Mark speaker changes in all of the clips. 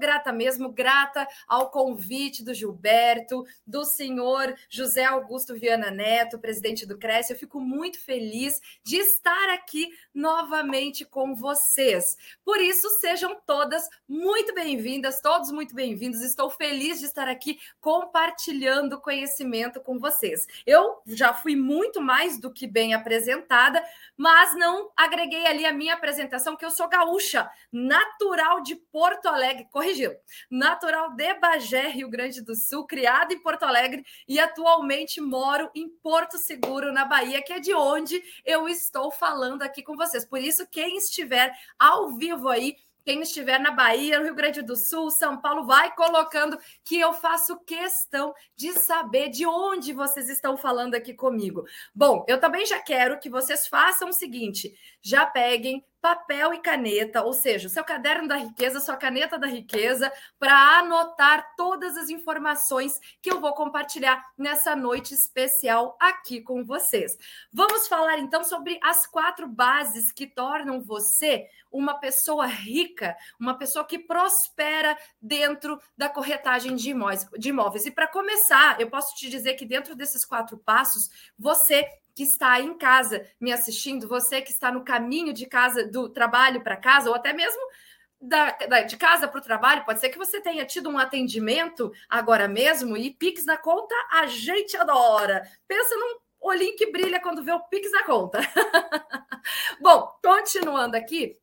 Speaker 1: Grata mesmo, grata ao convite do Gilberto, do senhor José Augusto Viana Neto, presidente do Cresce. Eu fico muito feliz de estar aqui novamente com vocês. Por isso, sejam todas muito bem-vindas, todos muito bem-vindos. Estou feliz de estar aqui compartilhando conhecimento com vocês. Eu já fui muito mais do que bem apresentada, mas não agreguei ali a minha apresentação, que eu sou gaúcha, natural de Porto Alegre corrigiu. Natural de Bagé, Rio Grande do Sul, criado em Porto Alegre e atualmente moro em Porto Seguro, na Bahia, que é de onde eu estou falando aqui com vocês. Por isso, quem estiver ao vivo aí, quem estiver na Bahia, no Rio Grande do Sul, São Paulo, vai colocando que eu faço questão de saber de onde vocês estão falando aqui comigo. Bom, eu também já quero que vocês façam o seguinte: já peguem papel e caneta, ou seja, seu caderno da riqueza, sua caneta da riqueza, para anotar todas as informações que eu vou compartilhar nessa noite especial aqui com vocês. Vamos falar então sobre as quatro bases que tornam você uma pessoa rica, uma pessoa que prospera dentro da corretagem de imóveis. De imóveis. E para começar, eu posso te dizer que dentro desses quatro passos, você que está em casa me assistindo, você que está no caminho de casa, do trabalho para casa, ou até mesmo da, da, de casa para o trabalho, pode ser que você tenha tido um atendimento agora mesmo e Pix na conta, a gente adora. Pensa num olhinho que brilha quando vê o Pix na conta. Bom, continuando aqui,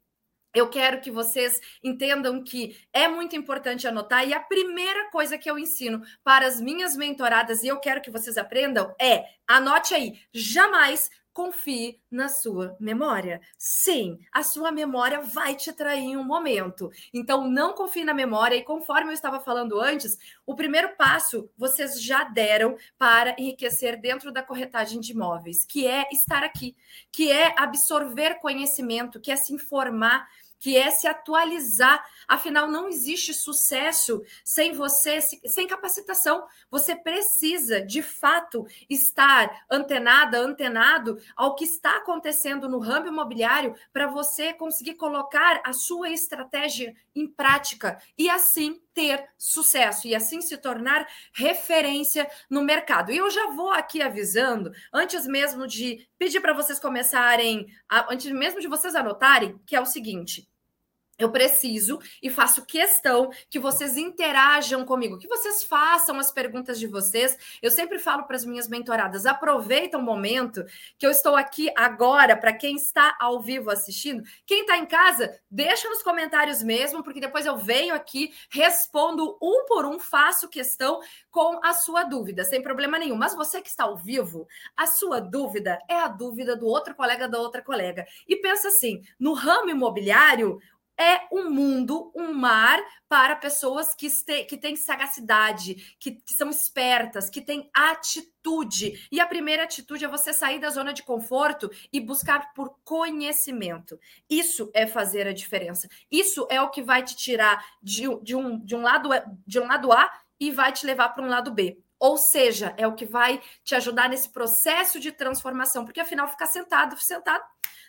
Speaker 1: eu quero que vocês entendam que é muito importante anotar, e a primeira coisa que eu ensino para as minhas mentoradas, e eu quero que vocês aprendam, é anote aí, jamais confie na sua memória. Sim, a sua memória vai te trair em um momento. Então, não confie na memória. E conforme eu estava falando antes, o primeiro passo vocês já deram para enriquecer dentro da corretagem de imóveis, que é estar aqui, que é absorver conhecimento, que é se informar que é se atualizar. Afinal, não existe sucesso sem você, sem capacitação. Você precisa, de fato, estar antenada, antenado ao que está acontecendo no ramo imobiliário para você conseguir colocar a sua estratégia em prática e assim ter sucesso e assim se tornar referência no mercado. E eu já vou aqui avisando, antes mesmo de pedir para vocês começarem, antes mesmo de vocês anotarem, que é o seguinte: eu preciso e faço questão que vocês interajam comigo, que vocês façam as perguntas de vocês. Eu sempre falo para as minhas mentoradas: aproveita o momento que eu estou aqui agora, para quem está ao vivo assistindo. Quem está em casa, deixa nos comentários mesmo, porque depois eu venho aqui, respondo um por um, faço questão com a sua dúvida, sem problema nenhum. Mas você que está ao vivo, a sua dúvida é a dúvida do outro colega da outra colega. E pensa assim: no ramo imobiliário, é um mundo, um mar para pessoas que, este, que têm sagacidade, que, que, são espertas, que têm atitude. E a primeira atitude é você sair da zona de conforto e buscar por conhecimento. Isso é fazer a diferença. Isso é o que vai te tirar de, de, um, de, um, lado, de um lado A e vai te levar para um lado B. Ou seja, é o que vai te ajudar nesse processo de transformação, porque afinal ficar sentado, sentado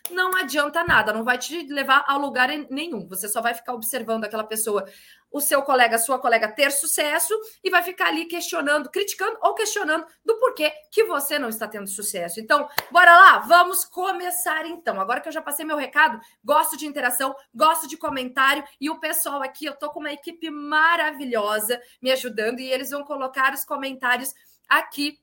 Speaker 1: não adianta nada, não vai te levar a lugar nenhum. Você só vai ficar observando aquela pessoa, o seu colega, sua colega ter sucesso e vai ficar ali questionando, criticando ou questionando do porquê que você não está tendo sucesso. Então, bora lá, vamos começar então. Agora que eu já passei meu recado, gosto de interação, gosto de comentário e o pessoal aqui, eu tô com uma equipe maravilhosa me ajudando e eles vão colocar os comentários aqui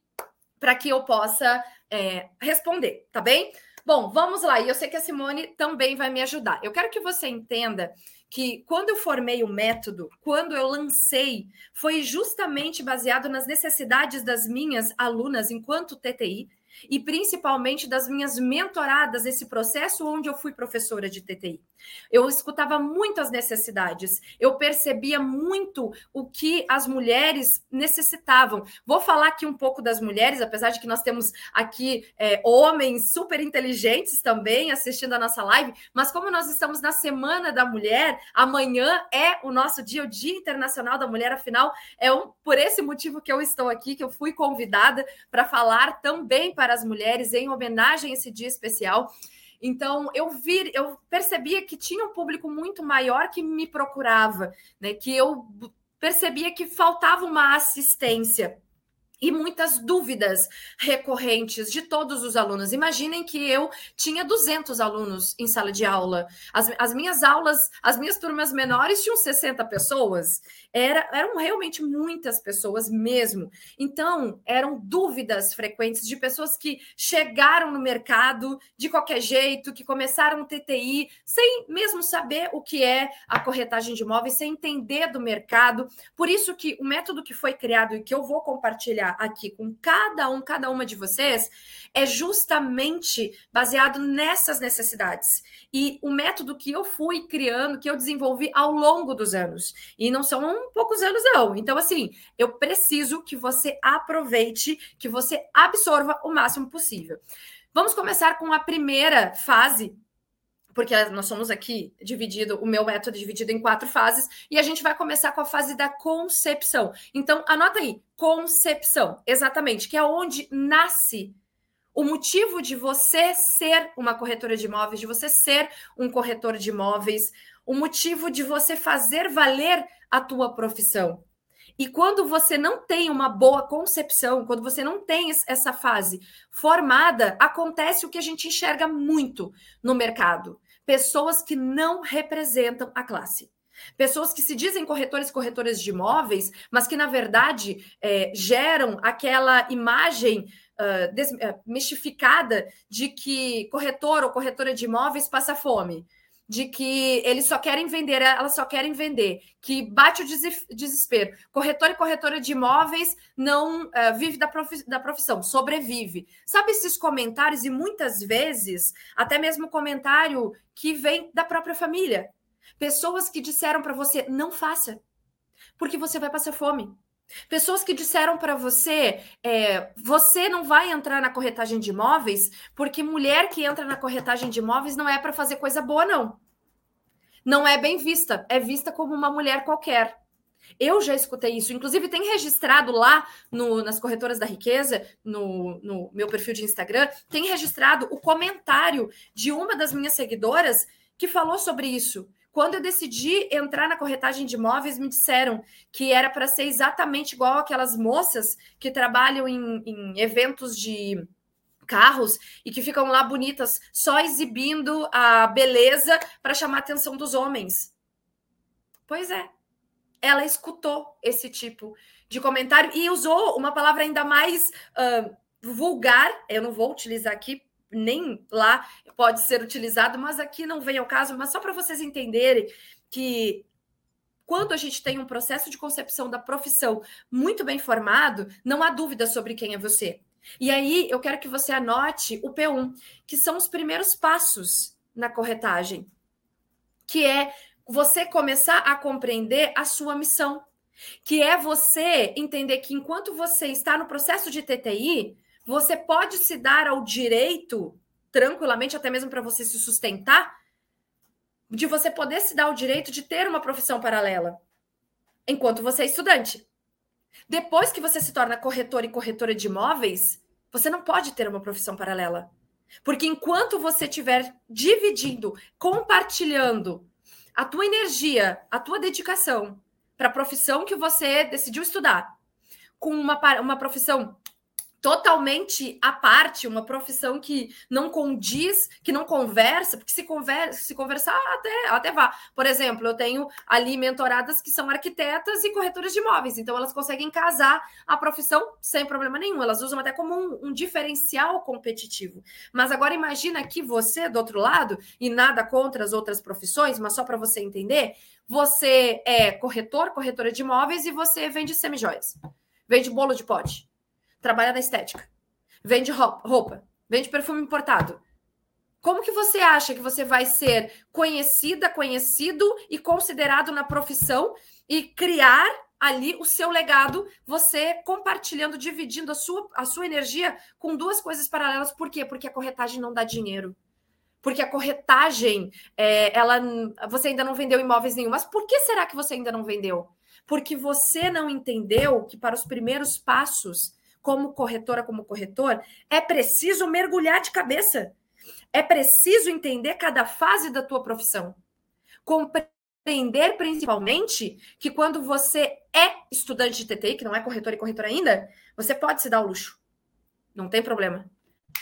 Speaker 1: para que eu possa é, responder, tá bem? Bom, vamos lá. E eu sei que a Simone também vai me ajudar. Eu quero que você entenda que quando eu formei o método, quando eu lancei, foi justamente baseado nas necessidades das minhas alunas enquanto TTI. E principalmente das minhas mentoradas nesse processo onde eu fui professora de TTI. Eu escutava muito as necessidades, eu percebia muito o que as mulheres necessitavam. Vou falar aqui um pouco das mulheres, apesar de que nós temos aqui é, homens super inteligentes também assistindo a nossa live, mas como nós estamos na Semana da Mulher, amanhã é o nosso dia, o Dia Internacional da Mulher, afinal, é um, por esse motivo que eu estou aqui, que eu fui convidada para falar também para as mulheres em homenagem a esse dia especial. Então eu vi, eu percebia que tinha um público muito maior que me procurava, né? Que eu percebia que faltava uma assistência e muitas dúvidas recorrentes de todos os alunos. Imaginem que eu tinha 200 alunos em sala de aula. As, as minhas aulas, as minhas turmas menores tinham 60 pessoas. Era, eram realmente muitas pessoas mesmo. Então, eram dúvidas frequentes de pessoas que chegaram no mercado de qualquer jeito, que começaram o TTI sem mesmo saber o que é a corretagem de imóveis, sem entender do mercado. Por isso que o método que foi criado e que eu vou compartilhar compartilhar aqui com cada um, cada uma de vocês, é justamente baseado nessas necessidades. E o método que eu fui criando, que eu desenvolvi ao longo dos anos. E não são poucos anos, não. Então, assim, eu preciso que você aproveite, que você absorva o máximo possível. Vamos começar com a primeira fase porque nós somos aqui dividido, o meu método é dividido em quatro fases, e a gente vai começar com a fase da concepção. Então, anota aí, concepção, exatamente, que é onde nasce o motivo de você ser uma corretora de imóveis, de você ser um corretor de imóveis, o motivo de você fazer valer a tua profissão. E quando você não tem uma boa concepção, quando você não tem essa fase formada, acontece o que a gente enxerga muito no mercado pessoas que não representam a classe. Pessoas que se dizem corretores corretoras de imóveis, mas que, na verdade, é, geram aquela imagem uh, desmistificada de que corretor ou corretora de imóveis passa fome de que eles só querem vender, elas só querem vender, que bate o desespero. Corretor e corretora de imóveis não uh, vive da, da profissão, sobrevive. Sabe esses comentários, e muitas vezes, até mesmo comentário que vem da própria família. Pessoas que disseram para você, não faça, porque você vai passar fome. Pessoas que disseram para você, é, você não vai entrar na corretagem de imóveis, porque mulher que entra na corretagem de imóveis não é para fazer coisa boa, não. Não é bem vista, é vista como uma mulher qualquer. Eu já escutei isso, inclusive tem registrado lá no, nas corretoras da riqueza, no, no meu perfil de Instagram, tem registrado o comentário de uma das minhas seguidoras que falou sobre isso. Quando eu decidi entrar na corretagem de imóveis, me disseram que era para ser exatamente igual aquelas moças que trabalham em, em eventos de carros e que ficam lá bonitas, só exibindo a beleza para chamar a atenção dos homens. Pois é, ela escutou esse tipo de comentário e usou uma palavra ainda mais uh, vulgar. Eu não vou utilizar aqui nem lá pode ser utilizado, mas aqui não vem ao caso, mas só para vocês entenderem que quando a gente tem um processo de concepção da profissão muito bem formado, não há dúvida sobre quem é você. E aí eu quero que você anote o P1, que são os primeiros passos na corretagem, que é você começar a compreender a sua missão, que é você entender que enquanto você está no processo de TTI, você pode se dar ao direito, tranquilamente, até mesmo para você se sustentar, de você poder se dar o direito de ter uma profissão paralela, enquanto você é estudante. Depois que você se torna corretor e corretora de imóveis, você não pode ter uma profissão paralela. Porque enquanto você estiver dividindo, compartilhando a tua energia, a tua dedicação para a profissão que você decidiu estudar, com uma, uma profissão totalmente à parte, uma profissão que não condiz, que não conversa, porque se conversa, se conversar até até vá. Por exemplo, eu tenho ali mentoradas que são arquitetas e corretoras de imóveis, então elas conseguem casar a profissão sem problema nenhum. Elas usam até como um, um diferencial competitivo. Mas agora imagina que você do outro lado e nada contra as outras profissões, mas só para você entender, você é corretor, corretora de imóveis e você vende semijóias. Vende bolo de pote trabalha na estética. vende roupa, vende perfume importado. Como que você acha que você vai ser conhecida, conhecido e considerado na profissão e criar ali o seu legado, você compartilhando, dividindo a sua, a sua energia com duas coisas paralelas. Por quê? Porque a corretagem não dá dinheiro. Porque a corretagem, é, ela, você ainda não vendeu imóveis nenhum. Mas por que será que você ainda não vendeu? Porque você não entendeu que para os primeiros passos, como corretora, como corretor, é preciso mergulhar de cabeça. É preciso entender cada fase da tua profissão. Compreender principalmente que quando você é estudante de TTI, que não é corretor e corretora ainda, você pode se dar o luxo. Não tem problema.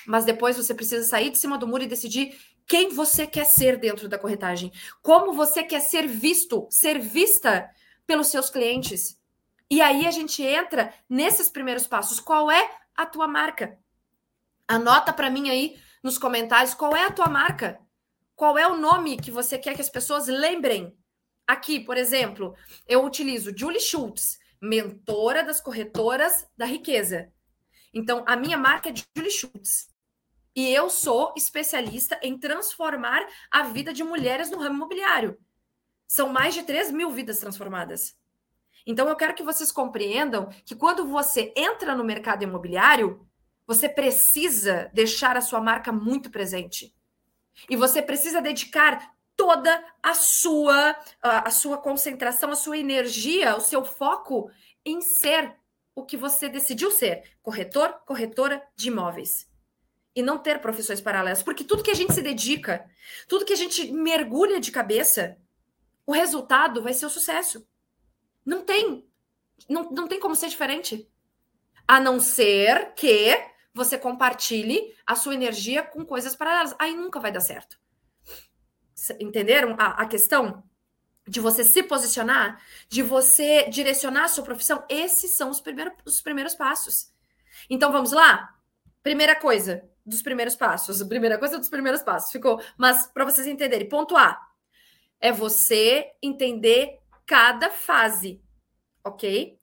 Speaker 1: Mas depois você precisa sair de cima do muro e decidir quem você quer ser dentro da corretagem. Como você quer ser visto, ser vista pelos seus clientes. E aí a gente entra nesses primeiros passos. Qual é a tua marca? Anota para mim aí nos comentários qual é a tua marca. Qual é o nome que você quer que as pessoas lembrem Aqui, por exemplo, eu utilizo Julie Schultz, mentora das corretoras da riqueza. Então, a minha marca é Julie Schultz. E eu sou especialista em transformar a vida de mulheres no ramo imobiliário. São mais de 3 mil vidas transformadas. Então, eu quero que vocês compreendam que quando você entra no mercado imobiliário, você precisa deixar a sua marca muito presente. E você precisa dedicar toda a sua a sua concentração, a sua energia, o seu foco em ser o que você decidiu ser, corretor, corretora de imóveis. E não ter profissões paralelas, porque tudo que a gente se dedica, tudo que a gente mergulha de cabeça, o resultado vai ser o sucesso. Não tem, não, não tem como ser diferente. A não ser que você compartilhe a sua energia com coisas paralelas. Aí nunca vai dar certo. Entenderam a, a questão? De você se posicionar, de você direcionar a sua profissão, esses são os primeiros, os primeiros passos. Então vamos lá? Primeira coisa dos primeiros passos. Primeira coisa dos primeiros passos. Ficou. Mas para vocês entenderem, ponto A é você entender cada fase, ok?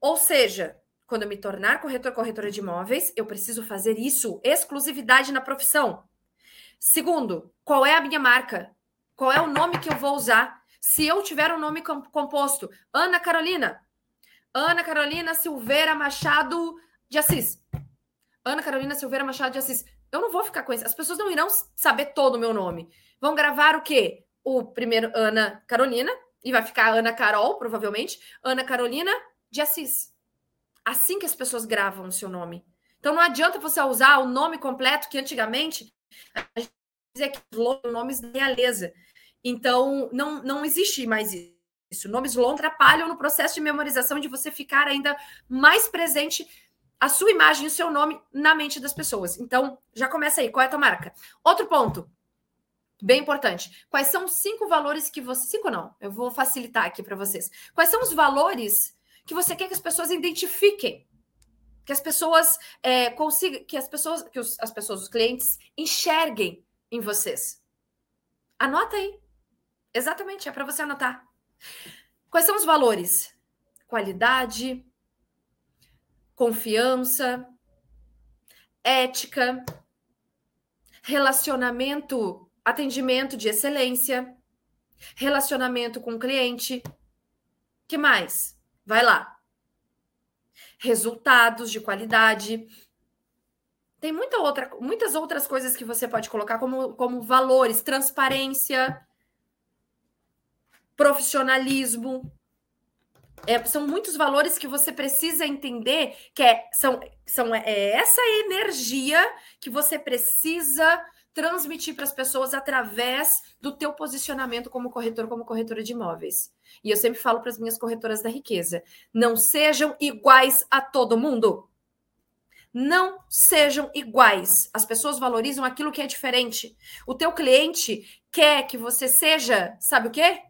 Speaker 1: Ou seja, quando eu me tornar corretor, corretora de imóveis, eu preciso fazer isso, exclusividade na profissão. Segundo, qual é a minha marca? Qual é o nome que eu vou usar? Se eu tiver um nome composto, Ana Carolina, Ana Carolina Silveira Machado de Assis. Ana Carolina Silveira Machado de Assis. Eu não vou ficar com isso. As pessoas não irão saber todo o meu nome. Vão gravar o quê? O primeiro Ana Carolina, e vai ficar Ana Carol, provavelmente. Ana Carolina de Assis. Assim que as pessoas gravam o seu nome. Então não adianta você usar o nome completo que antigamente a gente dizia que nomes de realeza. Então, não, não existe mais isso. Nomes longos atrapalham no processo de memorização de você ficar ainda mais presente a sua imagem, o seu nome na mente das pessoas. Então, já começa aí. Qual é a tua marca? Outro ponto, bem importante. Quais são os cinco valores que você. Cinco não, eu vou facilitar aqui para vocês. Quais são os valores que você quer que as pessoas identifiquem que as pessoas é, consigam, que as pessoas, que os, as pessoas, os clientes enxerguem em vocês. Anota aí. Exatamente, é para você anotar. Quais são os valores? Qualidade, confiança, ética, relacionamento, atendimento de excelência, relacionamento com o cliente. Que mais? Vai lá resultados de qualidade. Tem muita outra, muitas outras coisas que você pode colocar como, como valores, transparência, profissionalismo. É, são muitos valores que você precisa entender que é, são, são é essa energia que você precisa transmitir para as pessoas através do teu posicionamento como corretor, como corretora de imóveis. E eu sempre falo para as minhas corretoras da riqueza: não sejam iguais a todo mundo. Não sejam iguais. As pessoas valorizam aquilo que é diferente. O teu cliente quer que você seja, sabe o quê?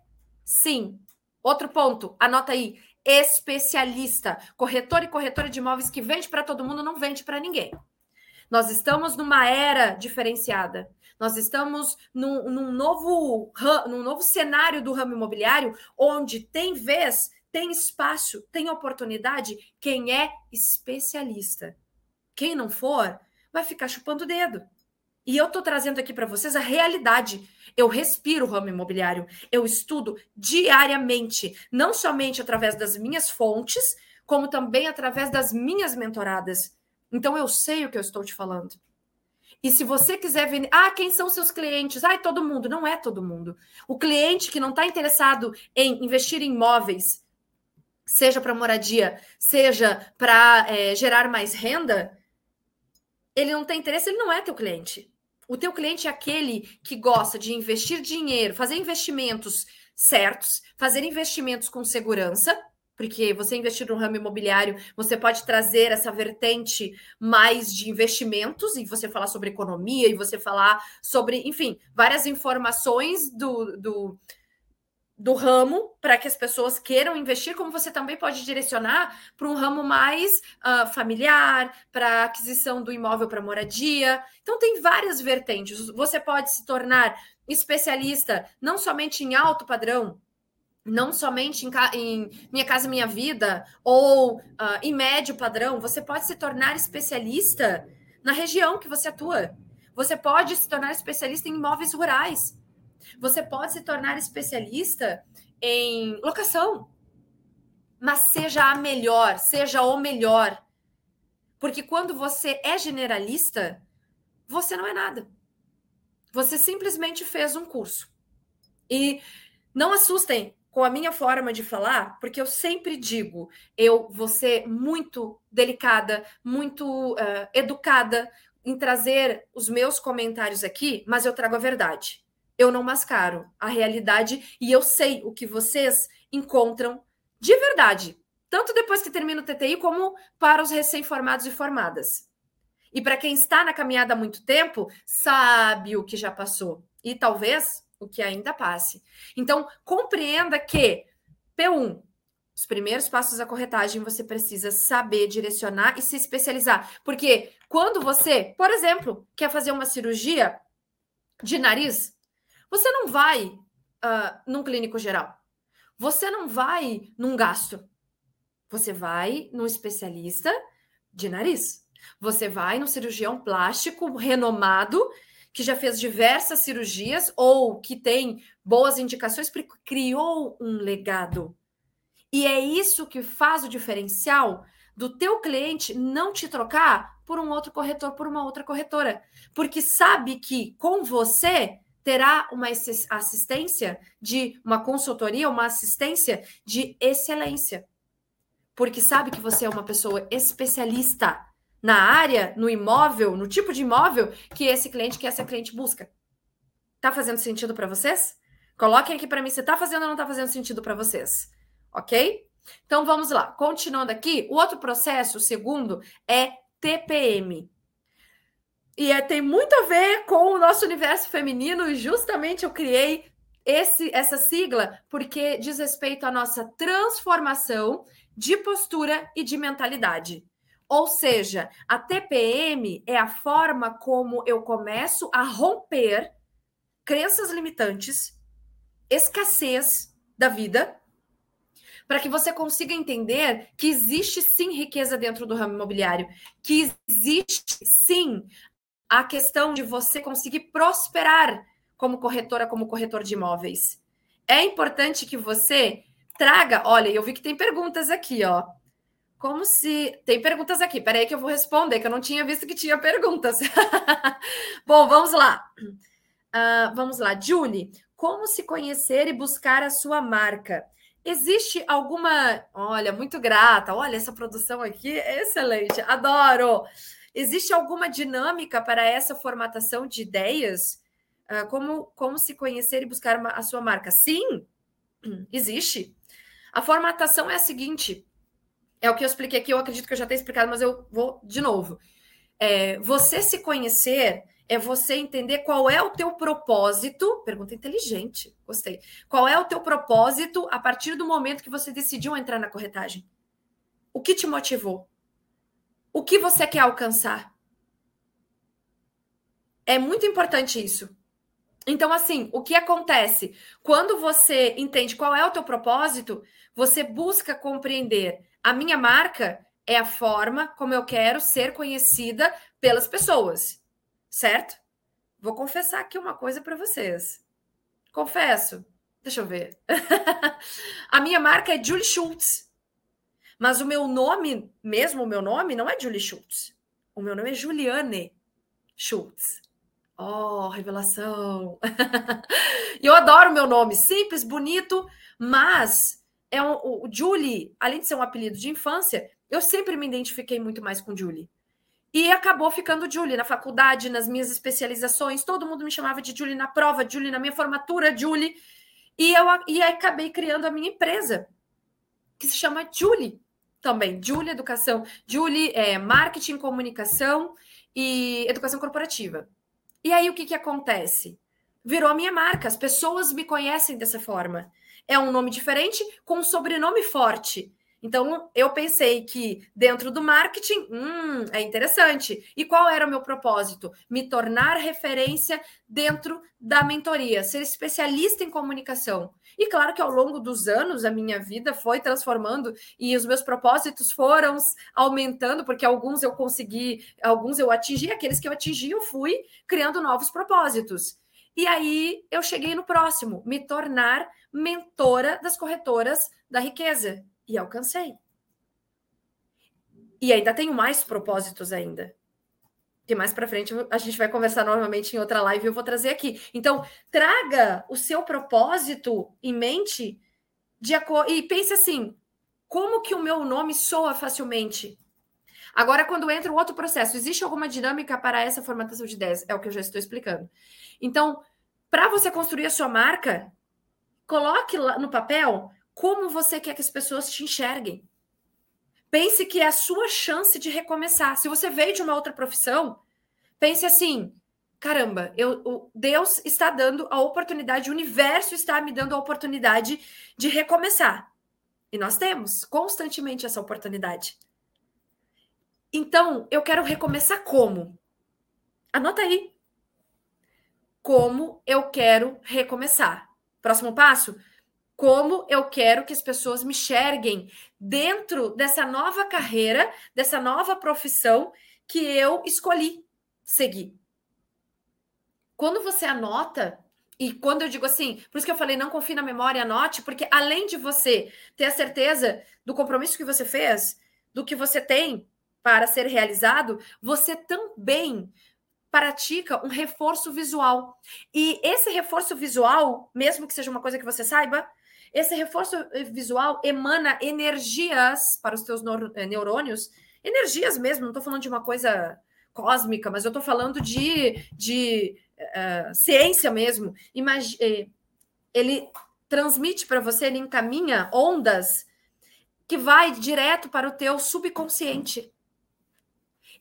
Speaker 1: Sim. Outro ponto, anota aí. Especialista. Corretor e corretora de imóveis que vende para todo mundo não vende para ninguém. Nós estamos numa era diferenciada. Nós estamos num, num, novo, num novo cenário do ramo imobiliário, onde tem vez, tem espaço, tem oportunidade quem é especialista. Quem não for, vai ficar chupando o dedo. E eu estou trazendo aqui para vocês a realidade. Eu respiro o ramo imobiliário, eu estudo diariamente, não somente através das minhas fontes, como também através das minhas mentoradas. Então eu sei o que eu estou te falando. E se você quiser ver, ah, quem são seus clientes? Ah, todo mundo. Não é todo mundo. O cliente que não está interessado em investir em imóveis, seja para moradia, seja para é, gerar mais renda, ele não tem interesse, ele não é teu cliente. O teu cliente é aquele que gosta de investir dinheiro, fazer investimentos certos, fazer investimentos com segurança, porque você investir no ramo imobiliário, você pode trazer essa vertente mais de investimentos e você falar sobre economia e você falar sobre, enfim, várias informações do, do do ramo para que as pessoas queiram investir, como você também pode direcionar para um ramo mais uh, familiar, para aquisição do imóvel para moradia. Então, tem várias vertentes. Você pode se tornar especialista não somente em alto padrão, não somente em, em Minha Casa Minha Vida, ou uh, em médio padrão, você pode se tornar especialista na região que você atua. Você pode se tornar especialista em imóveis rurais. Você pode se tornar especialista em locação, mas seja a melhor, seja o melhor. Porque quando você é generalista, você não é nada. Você simplesmente fez um curso. E não assustem com a minha forma de falar, porque eu sempre digo, eu vou ser muito delicada, muito uh, educada em trazer os meus comentários aqui, mas eu trago a verdade eu não mascaro a realidade e eu sei o que vocês encontram de verdade, tanto depois que termina o TTI como para os recém-formados e formadas. E para quem está na caminhada há muito tempo, sabe o que já passou e talvez o que ainda passe. Então, compreenda que P1, os primeiros passos da corretagem, você precisa saber direcionar e se especializar. Porque quando você, por exemplo, quer fazer uma cirurgia de nariz, você não vai uh, num clínico geral. Você não vai num gastro. Você vai num especialista de nariz. Você vai num cirurgião plástico renomado que já fez diversas cirurgias ou que tem boas indicações porque criou um legado. E é isso que faz o diferencial do teu cliente não te trocar por um outro corretor, por uma outra corretora, porque sabe que com você terá uma assistência de uma consultoria, uma assistência de excelência. Porque sabe que você é uma pessoa especialista na área, no imóvel, no tipo de imóvel que esse cliente, que essa cliente busca. Tá fazendo sentido para vocês? Coloquem aqui para mim se tá fazendo ou não tá fazendo sentido para vocês. OK? Então vamos lá. Continuando aqui, o outro processo, o segundo, é TPM, e é, tem muito a ver com o nosso universo feminino, e justamente eu criei esse, essa sigla porque diz respeito à nossa transformação de postura e de mentalidade. Ou seja, a TPM é a forma como eu começo a romper crenças limitantes, escassez da vida, para que você consiga entender que existe sim riqueza dentro do ramo imobiliário, que existe sim a questão de você conseguir prosperar como corretora, como corretor de imóveis. É importante que você traga. Olha, eu vi que tem perguntas aqui, ó. Como se. Tem perguntas aqui, peraí que eu vou responder, que eu não tinha visto que tinha perguntas. Bom, vamos lá. Uh, vamos lá. Julie, como se conhecer e buscar a sua marca? Existe alguma. Olha, muito grata. Olha, essa produção aqui é excelente. Adoro. Existe alguma dinâmica para essa formatação de ideias? Uh, como, como se conhecer e buscar a sua marca? Sim, existe. A formatação é a seguinte: é o que eu expliquei aqui, eu acredito que eu já tenho explicado, mas eu vou de novo. É, você se conhecer é você entender qual é o teu propósito. Pergunta inteligente, gostei. Qual é o teu propósito a partir do momento que você decidiu entrar na corretagem? O que te motivou? O que você quer alcançar? É muito importante isso. Então, assim, o que acontece? Quando você entende qual é o teu propósito, você busca compreender a minha marca é a forma como eu quero ser conhecida pelas pessoas, certo? Vou confessar aqui uma coisa para vocês. Confesso. Deixa eu ver. a minha marca é Julie Schultz. Mas o meu nome, mesmo o meu nome, não é Julie Schultz. O meu nome é Juliane Schultz. Oh, revelação! eu adoro meu nome, simples, bonito, mas é um, o Julie, além de ser um apelido de infância, eu sempre me identifiquei muito mais com Julie. E acabou ficando Julie na faculdade, nas minhas especializações, todo mundo me chamava de Julie na prova, Julie na minha formatura, Julie. E eu e acabei criando a minha empresa, que se chama Julie também. Julie Educação, Julie é, Marketing, Comunicação e Educação Corporativa. E aí o que, que acontece? Virou a minha marca, as pessoas me conhecem dessa forma. É um nome diferente com um sobrenome forte. Então, eu pensei que dentro do marketing, hum, é interessante. E qual era o meu propósito? Me tornar referência dentro da mentoria, ser especialista em comunicação. E claro que ao longo dos anos a minha vida foi transformando e os meus propósitos foram aumentando, porque alguns eu consegui, alguns eu atingi, aqueles que eu atingi, eu fui criando novos propósitos. E aí eu cheguei no próximo, me tornar mentora das corretoras da riqueza e alcancei. E ainda tenho mais propósitos ainda. Que mais para frente a gente vai conversar novamente em outra live e eu vou trazer aqui. Então, traga o seu propósito em mente de e pense assim: como que o meu nome soa facilmente? Agora, quando entra o outro processo, existe alguma dinâmica para essa formatação de ideias? É o que eu já estou explicando. Então, para você construir a sua marca, coloque no papel como você quer que as pessoas te enxerguem. Pense que é a sua chance de recomeçar. Se você veio de uma outra profissão, pense assim: caramba, eu, Deus está dando a oportunidade, o universo está me dando a oportunidade de recomeçar. E nós temos constantemente essa oportunidade. Então, eu quero recomeçar como? Anota aí. Como eu quero recomeçar? Próximo passo? como eu quero que as pessoas me enxerguem dentro dessa nova carreira, dessa nova profissão que eu escolhi seguir. Quando você anota, e quando eu digo assim, por isso que eu falei, não confie na memória, anote, porque além de você ter a certeza do compromisso que você fez, do que você tem para ser realizado, você também pratica um reforço visual. E esse reforço visual, mesmo que seja uma coisa que você saiba, esse reforço visual emana energias para os teus eh, neurônios, energias mesmo, não estou falando de uma coisa cósmica, mas eu estou falando de, de uh, ciência mesmo. Imag ele transmite para você, ele encaminha ondas que vai direto para o teu subconsciente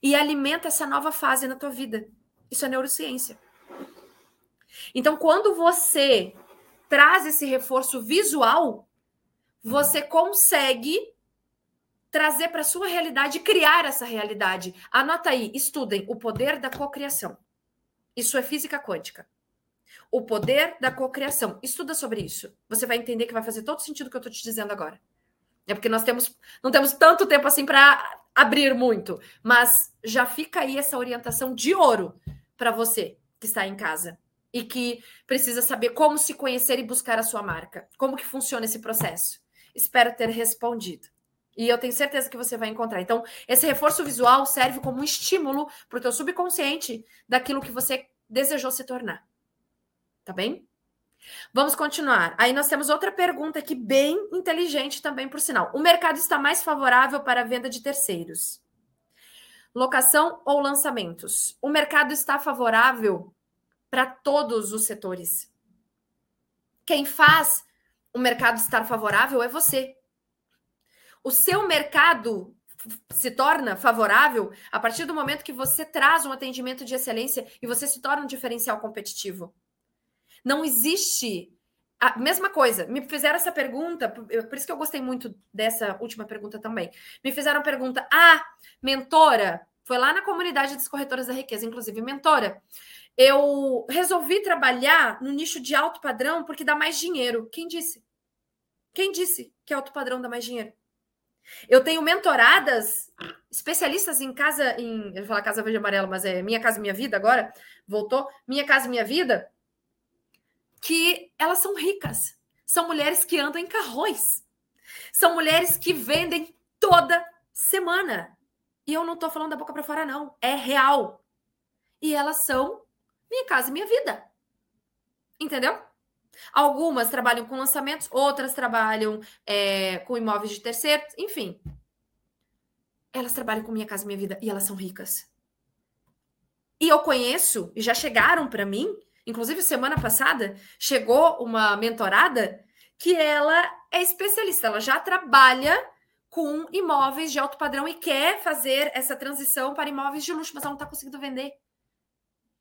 Speaker 1: e alimenta essa nova fase na tua vida. Isso é neurociência. Então, quando você traz esse reforço visual, você consegue trazer para sua realidade, criar essa realidade. Anota aí, estudem o poder da cocriação. Isso é física quântica. O poder da cocriação. Estuda sobre isso. Você vai entender que vai fazer todo sentido que eu estou te dizendo agora. É porque nós temos não temos tanto tempo assim para abrir muito, mas já fica aí essa orientação de ouro para você que está em casa e que precisa saber como se conhecer e buscar a sua marca. Como que funciona esse processo? Espero ter respondido. E eu tenho certeza que você vai encontrar. Então, esse reforço visual serve como um estímulo para o teu subconsciente daquilo que você desejou se tornar. Tá bem? Vamos continuar. Aí nós temos outra pergunta aqui, bem inteligente também, por sinal. O mercado está mais favorável para a venda de terceiros? Locação ou lançamentos? O mercado está favorável para todos os setores. Quem faz o mercado estar favorável é você. O seu mercado se torna favorável a partir do momento que você traz um atendimento de excelência e você se torna um diferencial competitivo. Não existe a mesma coisa. Me fizeram essa pergunta, por isso que eu gostei muito dessa última pergunta também. Me fizeram a pergunta: "Ah, mentora, foi lá na comunidade das corretoras da riqueza, inclusive mentora eu resolvi trabalhar no nicho de alto padrão porque dá mais dinheiro. Quem disse? Quem disse que alto padrão dá mais dinheiro? Eu tenho mentoradas, especialistas em casa, em. Eu vou falar Casa Verde Amarela, mas é Minha Casa Minha Vida agora, voltou. Minha Casa Minha Vida, que elas são ricas. São mulheres que andam em carrões. São mulheres que vendem toda semana. E eu não estou falando da boca para fora, não. É real. E elas são Minha Casa Minha Vida. Entendeu? Algumas trabalham com lançamentos, outras trabalham é, com imóveis de terceiros, enfim. Elas trabalham com Minha Casa Minha Vida e elas são ricas. E eu conheço, e já chegaram para mim, inclusive semana passada, chegou uma mentorada que ela é especialista, ela já trabalha com imóveis de alto padrão e quer fazer essa transição para imóveis de luxo, mas ela não está conseguindo vender.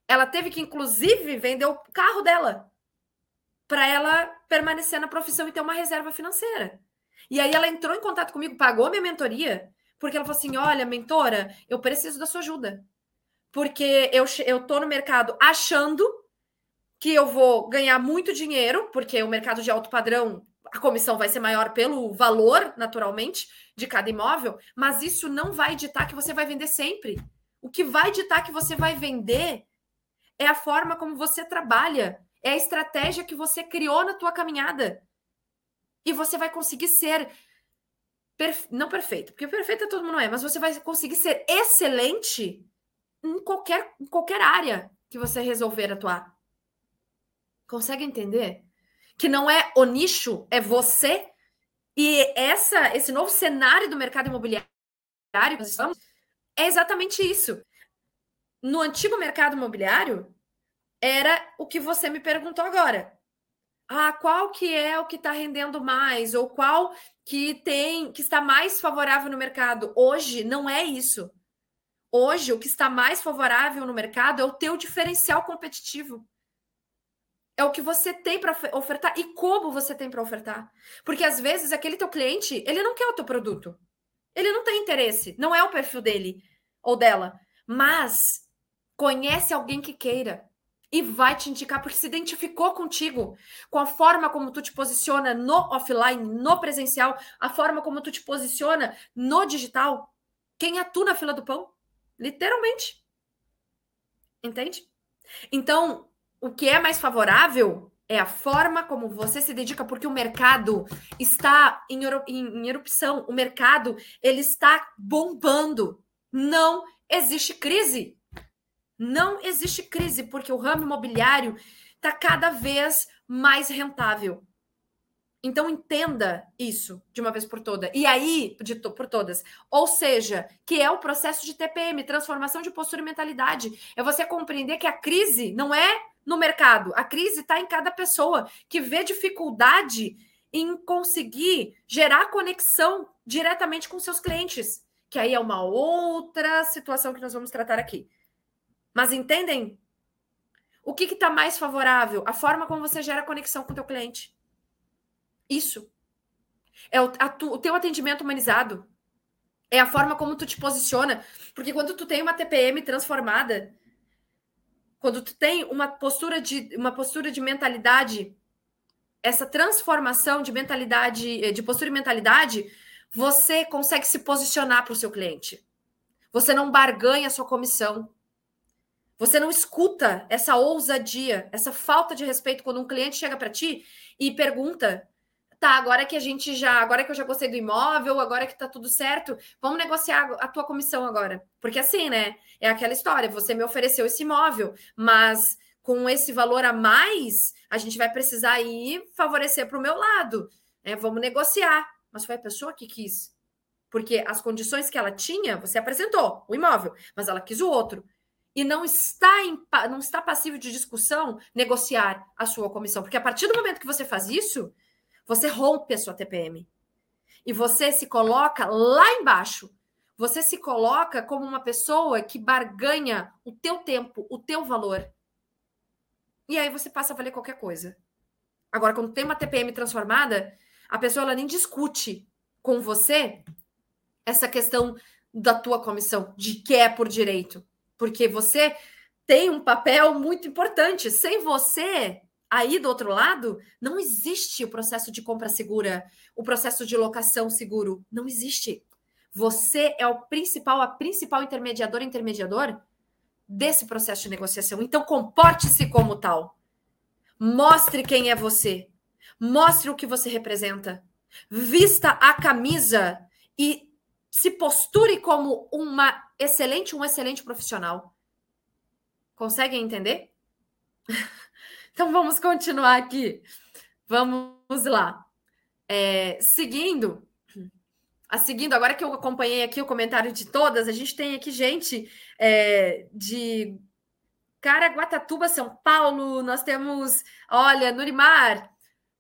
Speaker 1: Ela teve que, inclusive, vender o carro dela para ela permanecer na profissão e ter uma reserva financeira. E aí ela entrou em contato comigo, pagou minha mentoria, porque ela falou assim: olha, mentora, eu preciso da sua ajuda. Porque eu, eu tô no mercado achando que eu vou ganhar muito dinheiro, porque o mercado de alto padrão, a comissão vai ser maior pelo valor, naturalmente, de cada imóvel, mas isso não vai ditar que você vai vender sempre. O que vai ditar que você vai vender é a forma como você trabalha, é a estratégia que você criou na tua caminhada. E você vai conseguir ser perfe... não perfeito, porque perfeito todo mundo é, mas você vai conseguir ser excelente em qualquer, em qualquer área que você resolver atuar. Consegue entender? Que não é o nicho, é você. E essa, esse novo cenário do mercado imobiliário que nós estamos é exatamente isso. No antigo mercado imobiliário, era o que você me perguntou agora. Ah, qual que é o que está rendendo mais ou qual que tem que está mais favorável no mercado? Hoje não é isso. Hoje o que está mais favorável no mercado é o teu diferencial competitivo. É o que você tem para ofertar e como você tem para ofertar. Porque às vezes aquele teu cliente, ele não quer o teu produto. Ele não tem interesse, não é o perfil dele ou dela, mas conhece alguém que queira e vai te indicar porque se identificou contigo, com a forma como tu te posiciona no offline, no presencial, a forma como tu te posiciona no digital. Quem é tu na fila do pão? Literalmente. Entende? Então, o que é mais favorável é a forma como você se dedica, porque o mercado está em, em, erupção, o mercado ele está bombando. Não existe crise. Não existe crise, porque o ramo imobiliário está cada vez mais rentável. Então entenda isso de uma vez por toda. E aí, de to por todas. Ou seja, que é o processo de TPM, transformação de postura e mentalidade. É você compreender que a crise não é no mercado, a crise está em cada pessoa que vê dificuldade em conseguir gerar conexão diretamente com seus clientes. Que aí é uma outra situação que nós vamos tratar aqui. Mas entendem? O que está mais favorável? A forma como você gera conexão com o teu cliente. Isso. É o, tu, o teu atendimento humanizado. É a forma como tu te posiciona. Porque quando tu tem uma TPM transformada, quando tu tem uma postura de, uma postura de mentalidade, essa transformação de mentalidade, de postura e mentalidade, você consegue se posicionar para o seu cliente. Você não barganha a sua comissão. Você não escuta essa ousadia, essa falta de respeito quando um cliente chega para ti e pergunta: "Tá, agora que a gente já, agora que eu já gostei do imóvel, agora que tá tudo certo, vamos negociar a tua comissão agora". Porque assim, né? É aquela história, você me ofereceu esse imóvel, mas com esse valor a mais, a gente vai precisar ir favorecer para o meu lado. Né? Vamos negociar. Mas foi a pessoa que quis. Porque as condições que ela tinha, você apresentou o imóvel, mas ela quis o outro e não está, em, não está passivo de discussão negociar a sua comissão. Porque a partir do momento que você faz isso, você rompe a sua TPM. E você se coloca lá embaixo. Você se coloca como uma pessoa que barganha o teu tempo, o teu valor. E aí você passa a valer qualquer coisa. Agora, quando tem uma TPM transformada, a pessoa ela nem discute com você essa questão da tua comissão, de que é por direito porque você tem um papel muito importante. Sem você, Aí do outro lado, não existe o processo de compra segura, o processo de locação seguro. Não existe. Você é o principal, a principal intermediadora, intermediador desse processo de negociação. Então, comporte-se como tal. Mostre quem é você. Mostre o que você representa. Vista a camisa e se posture como uma excelente, um excelente profissional. Conseguem entender? então vamos continuar aqui. Vamos lá. É, seguindo, a seguindo, agora que eu acompanhei aqui o comentário de todas, a gente tem aqui gente é, de Caraguatatuba, São Paulo. Nós temos, olha, Nurimar,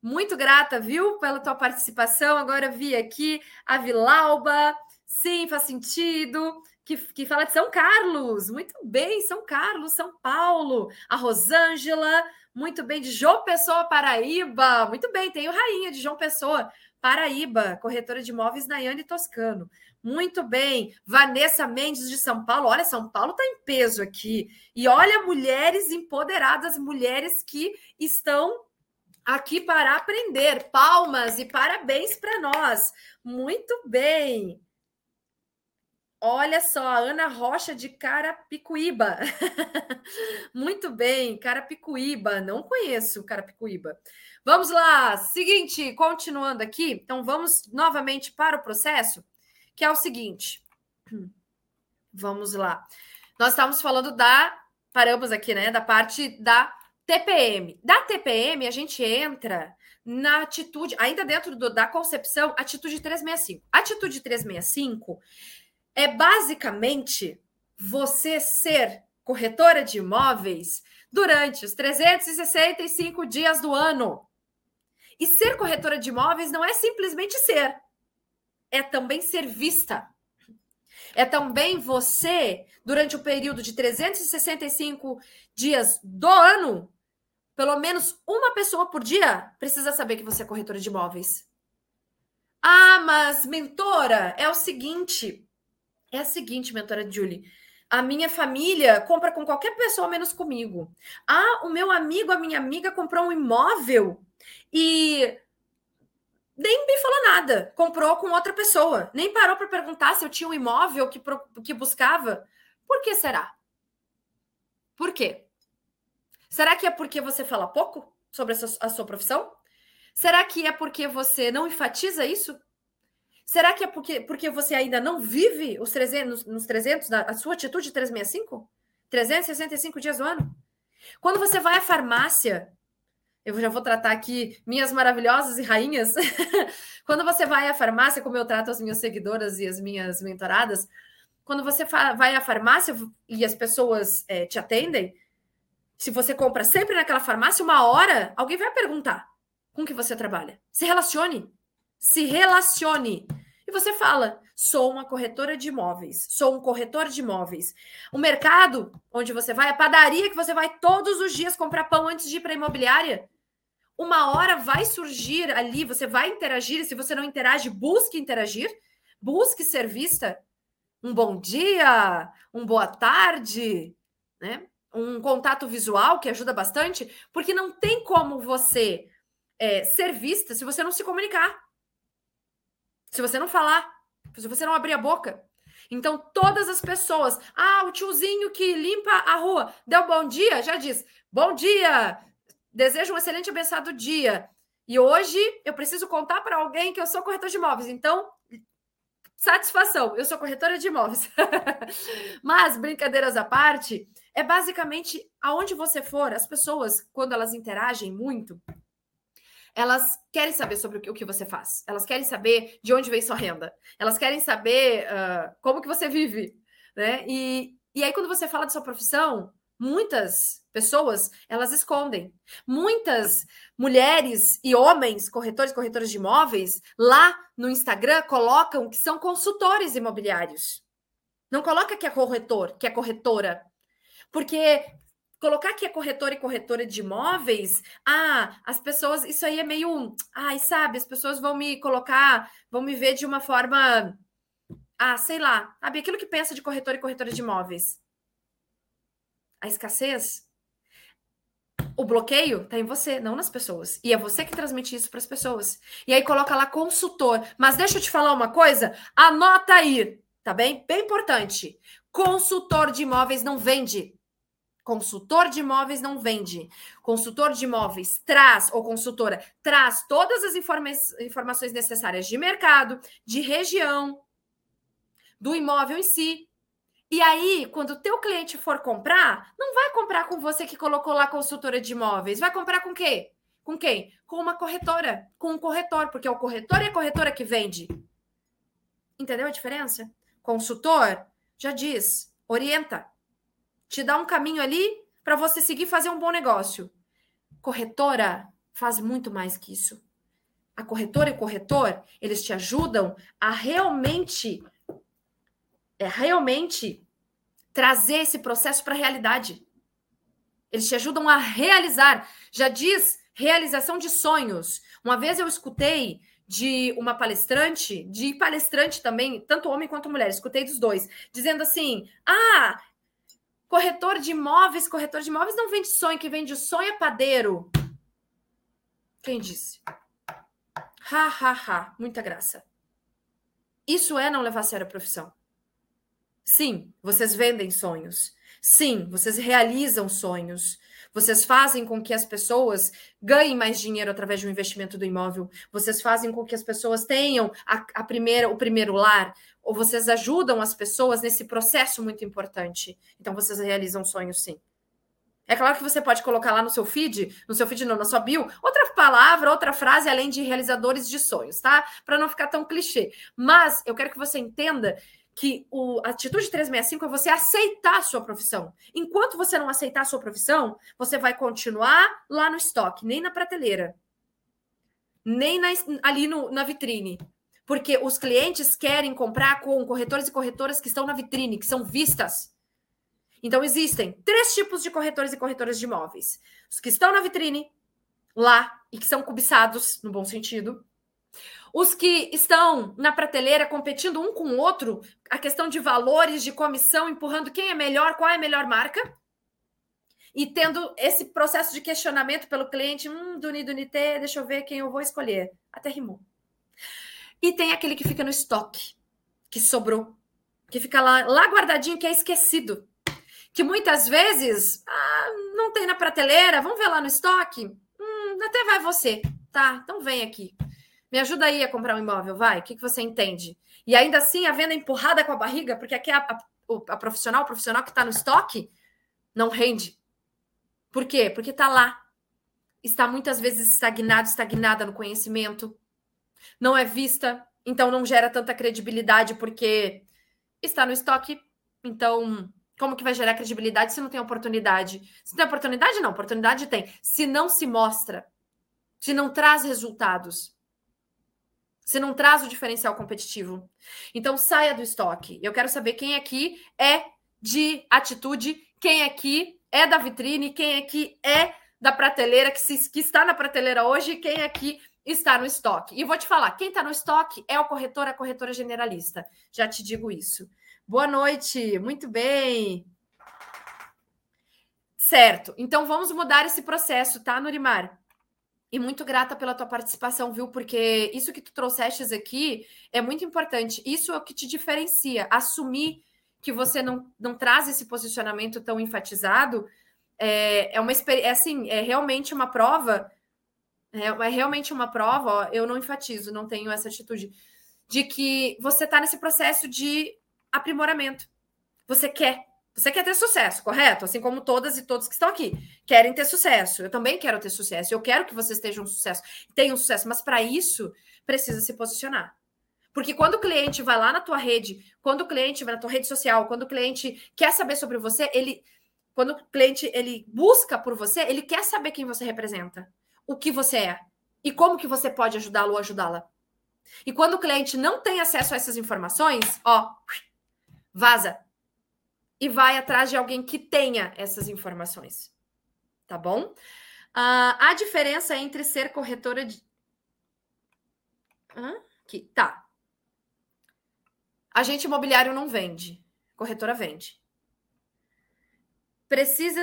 Speaker 1: muito grata, viu, pela tua participação. Agora vi aqui a Vilauba, sim, faz sentido. Que, que fala de São Carlos, muito bem, São Carlos, São Paulo. A Rosângela, muito bem, de João Pessoa, Paraíba, muito bem, tem o Rainha de João Pessoa, Paraíba, corretora de imóveis Nayane Toscano. Muito bem. Vanessa Mendes de São Paulo. Olha, São Paulo está em peso aqui. E olha, mulheres empoderadas, mulheres que estão aqui para aprender. Palmas e parabéns para nós. Muito bem. Olha só, Ana Rocha de Carapicuíba. Muito bem, Carapicuíba. Não conheço Carapicuíba. Vamos lá, seguinte, continuando aqui, então vamos novamente para o processo, que é o seguinte. Vamos lá. Nós estamos falando da paramos aqui, né, da parte da TPM. Da TPM a gente entra na atitude, ainda dentro do, da concepção, atitude 365. Atitude 365 é basicamente você ser corretora de imóveis durante os 365 dias do ano. E ser corretora de imóveis não é simplesmente ser, é também ser vista. É também você, durante o período de 365 dias do ano, pelo menos uma pessoa por dia precisa saber que você é corretora de imóveis. Ah, mas mentora, é o seguinte. É a seguinte, mentora Julie. A minha família compra com qualquer pessoa menos comigo. Ah, o meu amigo, a minha amiga comprou um imóvel e nem me falou nada. Comprou com outra pessoa. Nem parou para perguntar se eu tinha um imóvel que, que buscava. Por que será? Por quê? Será que é porque você fala pouco sobre a sua, a sua profissão? Será que é porque você não enfatiza isso? Será que é porque, porque você ainda não vive os 300, nos 300, a sua atitude 365? 365 dias do ano? Quando você vai à farmácia eu já vou tratar aqui minhas maravilhosas e rainhas. quando você vai à farmácia, como eu trato as minhas seguidoras e as minhas mentoradas, quando você vai à farmácia e as pessoas é, te atendem, se você compra sempre naquela farmácia, uma hora alguém vai perguntar com que você trabalha. Se relacione. Se relacione. E você fala: sou uma corretora de imóveis, sou um corretor de imóveis. O mercado onde você vai, a padaria que você vai todos os dias comprar pão antes de ir para a imobiliária, uma hora vai surgir ali, você vai interagir, e se você não interage, busque interagir, busque ser vista. Um bom dia, um boa tarde, né? Um contato visual que ajuda bastante, porque não tem como você é, ser vista se você não se comunicar, se você não falar, se você não abrir a boca. Então, todas as pessoas, ah, o tiozinho que limpa a rua, deu bom dia, já diz, bom dia, Desejo um excelente abençoado dia. E hoje eu preciso contar para alguém que eu sou corretor de imóveis. Então, satisfação, eu sou corretora de imóveis. Mas, brincadeiras à parte, é basicamente aonde você for, as pessoas, quando elas interagem muito, elas querem saber sobre o que você faz. Elas querem saber de onde vem sua renda. Elas querem saber uh, como que você vive. Né? E, e aí, quando você fala de sua profissão, muitas pessoas, elas escondem. Muitas mulheres e homens, corretores, corretoras de imóveis, lá no Instagram colocam que são consultores imobiliários. Não coloca que é corretor, que é corretora. Porque colocar que é corretora e corretora de imóveis, ah, as pessoas, isso aí é meio, ai, sabe, as pessoas vão me colocar, vão me ver de uma forma, ah, sei lá, sabe, aquilo que pensa de corretor e corretora de imóveis. A escassez O bloqueio está em você, não nas pessoas. E é você que transmite isso para as pessoas. E aí coloca lá consultor. Mas deixa eu te falar uma coisa, anota aí, tá bem? Bem importante. Consultor de imóveis não vende. Consultor de imóveis não vende. Consultor de imóveis traz, ou consultora, traz todas as informa informações necessárias de mercado, de região, do imóvel em si. E aí, quando o teu cliente for comprar, não vai comprar com você que colocou lá consultora de imóveis. Vai comprar com quê? Com quem? Com uma corretora, com um corretor, porque é o corretor e a corretora que vende. Entendeu a diferença? Consultor já diz, orienta, te dá um caminho ali para você seguir fazer um bom negócio. Corretora faz muito mais que isso. A corretora e o corretor, eles te ajudam a realmente é realmente trazer esse processo para a realidade. Eles te ajudam a realizar. Já diz realização de sonhos. Uma vez eu escutei de uma palestrante, de palestrante também, tanto homem quanto mulher, escutei dos dois, dizendo assim: ah, Corretor de imóveis, corretor de imóveis não vende sonho, que vende o sonho é padeiro. Quem disse? Ha, ha, ha. Muita graça. Isso é não levar a sério a profissão. Sim, vocês vendem sonhos. Sim, vocês realizam sonhos. Vocês fazem com que as pessoas ganhem mais dinheiro através um investimento do imóvel. Vocês fazem com que as pessoas tenham a, a primeira, o primeiro lar ou vocês ajudam as pessoas nesse processo muito importante. Então vocês realizam sonhos sim. É claro que você pode colocar lá no seu feed, no seu feed não, na sua bio, outra palavra, outra frase além de realizadores de sonhos, tá? Para não ficar tão clichê. Mas eu quero que você entenda que o, a atitude 365 é você aceitar a sua profissão. Enquanto você não aceitar a sua profissão, você vai continuar lá no estoque, nem na prateleira, nem na, ali no, na vitrine porque os clientes querem comprar com corretores e corretoras que estão na vitrine, que são vistas. Então, existem três tipos de corretores e corretoras de imóveis: os que estão na vitrine, lá, e que são cobiçados, no bom sentido. Os que estão na prateleira competindo um com o outro, a questão de valores, de comissão, empurrando quem é melhor, qual é a melhor marca. E tendo esse processo de questionamento pelo cliente, hum, Duni Dunité, deixa eu ver quem eu vou escolher. Até rimou. E tem aquele que fica no estoque, que sobrou, que fica lá, lá guardadinho, que é esquecido. Que muitas vezes ah, não tem na prateleira, vamos ver lá no estoque? Hum, até vai você. Tá, então vem aqui. Me ajuda aí a comprar um imóvel, vai. O que, que você entende? E ainda assim, a venda empurrada com a barriga, porque aqui a, a, a profissional, o profissional que está no estoque, não rende. Por quê? Porque está lá. Está muitas vezes estagnado, estagnada no conhecimento não é vista, então não gera tanta credibilidade porque está no estoque. Então, como que vai gerar credibilidade se não tem oportunidade? Se tem oportunidade, não. Oportunidade tem. Se não se mostra, se não traz resultados, se não traz o diferencial competitivo. Então, saia do estoque. Eu quero saber quem aqui é de atitude, quem aqui é da vitrine, quem aqui é da prateleira, que, se, que está na prateleira hoje, quem aqui está no estoque. E vou te falar, quem está no estoque é o corretor, a corretora generalista. Já te digo isso. Boa noite, muito bem. Certo, então vamos mudar esse processo, tá, Nurimar? E muito grata pela tua participação, viu? Porque isso que tu trouxeste aqui é muito importante. Isso é o que te diferencia. Assumir que você não, não traz esse posicionamento tão enfatizado é, é uma é, assim, é realmente uma prova é, é realmente uma prova, ó, eu não enfatizo, não tenho essa atitude, de que você está nesse processo de aprimoramento. Você quer. Você quer ter sucesso, correto? Assim como todas e todos que estão aqui querem ter sucesso. Eu também quero ter sucesso. Eu quero que vocês tenham sucesso, tenham sucesso, mas para isso precisa se posicionar. Porque quando o cliente vai lá na tua rede, quando o cliente vai na tua rede social, quando o cliente quer saber sobre você, ele quando o cliente ele busca por você, ele quer saber quem você representa o que você é e como que você pode ajudá-lo ou ajudá-la. E quando o cliente não tem acesso a essas informações, ó, vaza e vai atrás de alguém que tenha essas informações. Tá bom? Uh, a diferença entre ser corretora de. Hã? Aqui, tá. Agente imobiliário não vende, corretora vende. Precisa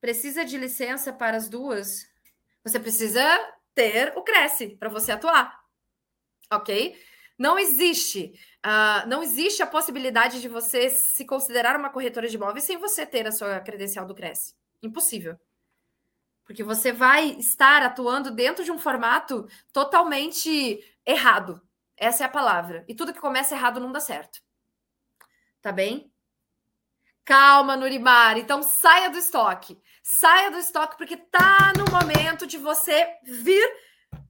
Speaker 1: precisa de licença para as duas? Você precisa ter o Cresce para você atuar. Ok? Não existe, uh, não existe a possibilidade de você se considerar uma corretora de imóveis sem você ter a sua credencial do Cresce. Impossível. Porque você vai estar atuando dentro de um formato totalmente errado. Essa é a palavra. E tudo que começa errado não dá certo. Tá bem? Calma, Nurimar. Então saia do estoque. Saia do estoque porque tá no momento de você vir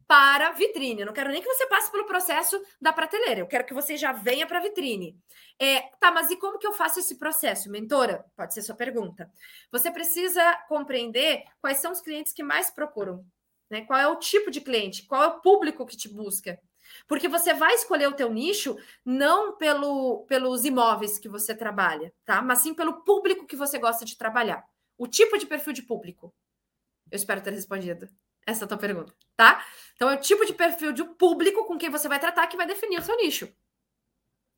Speaker 1: para vitrine. Eu não quero nem que você passe pelo processo da prateleira. Eu quero que você já venha para vitrine. É, tá, mas e como que eu faço esse processo, mentora? Pode ser sua pergunta. Você precisa compreender quais são os clientes que mais procuram, né? Qual é o tipo de cliente? Qual é o público que te busca? Porque você vai escolher o teu nicho não pelo, pelos imóveis que você trabalha, tá? Mas sim pelo público que você gosta de trabalhar. O tipo de perfil de público. Eu espero ter respondido essa tua pergunta, tá? Então é o tipo de perfil de público com quem você vai tratar que vai definir o seu nicho.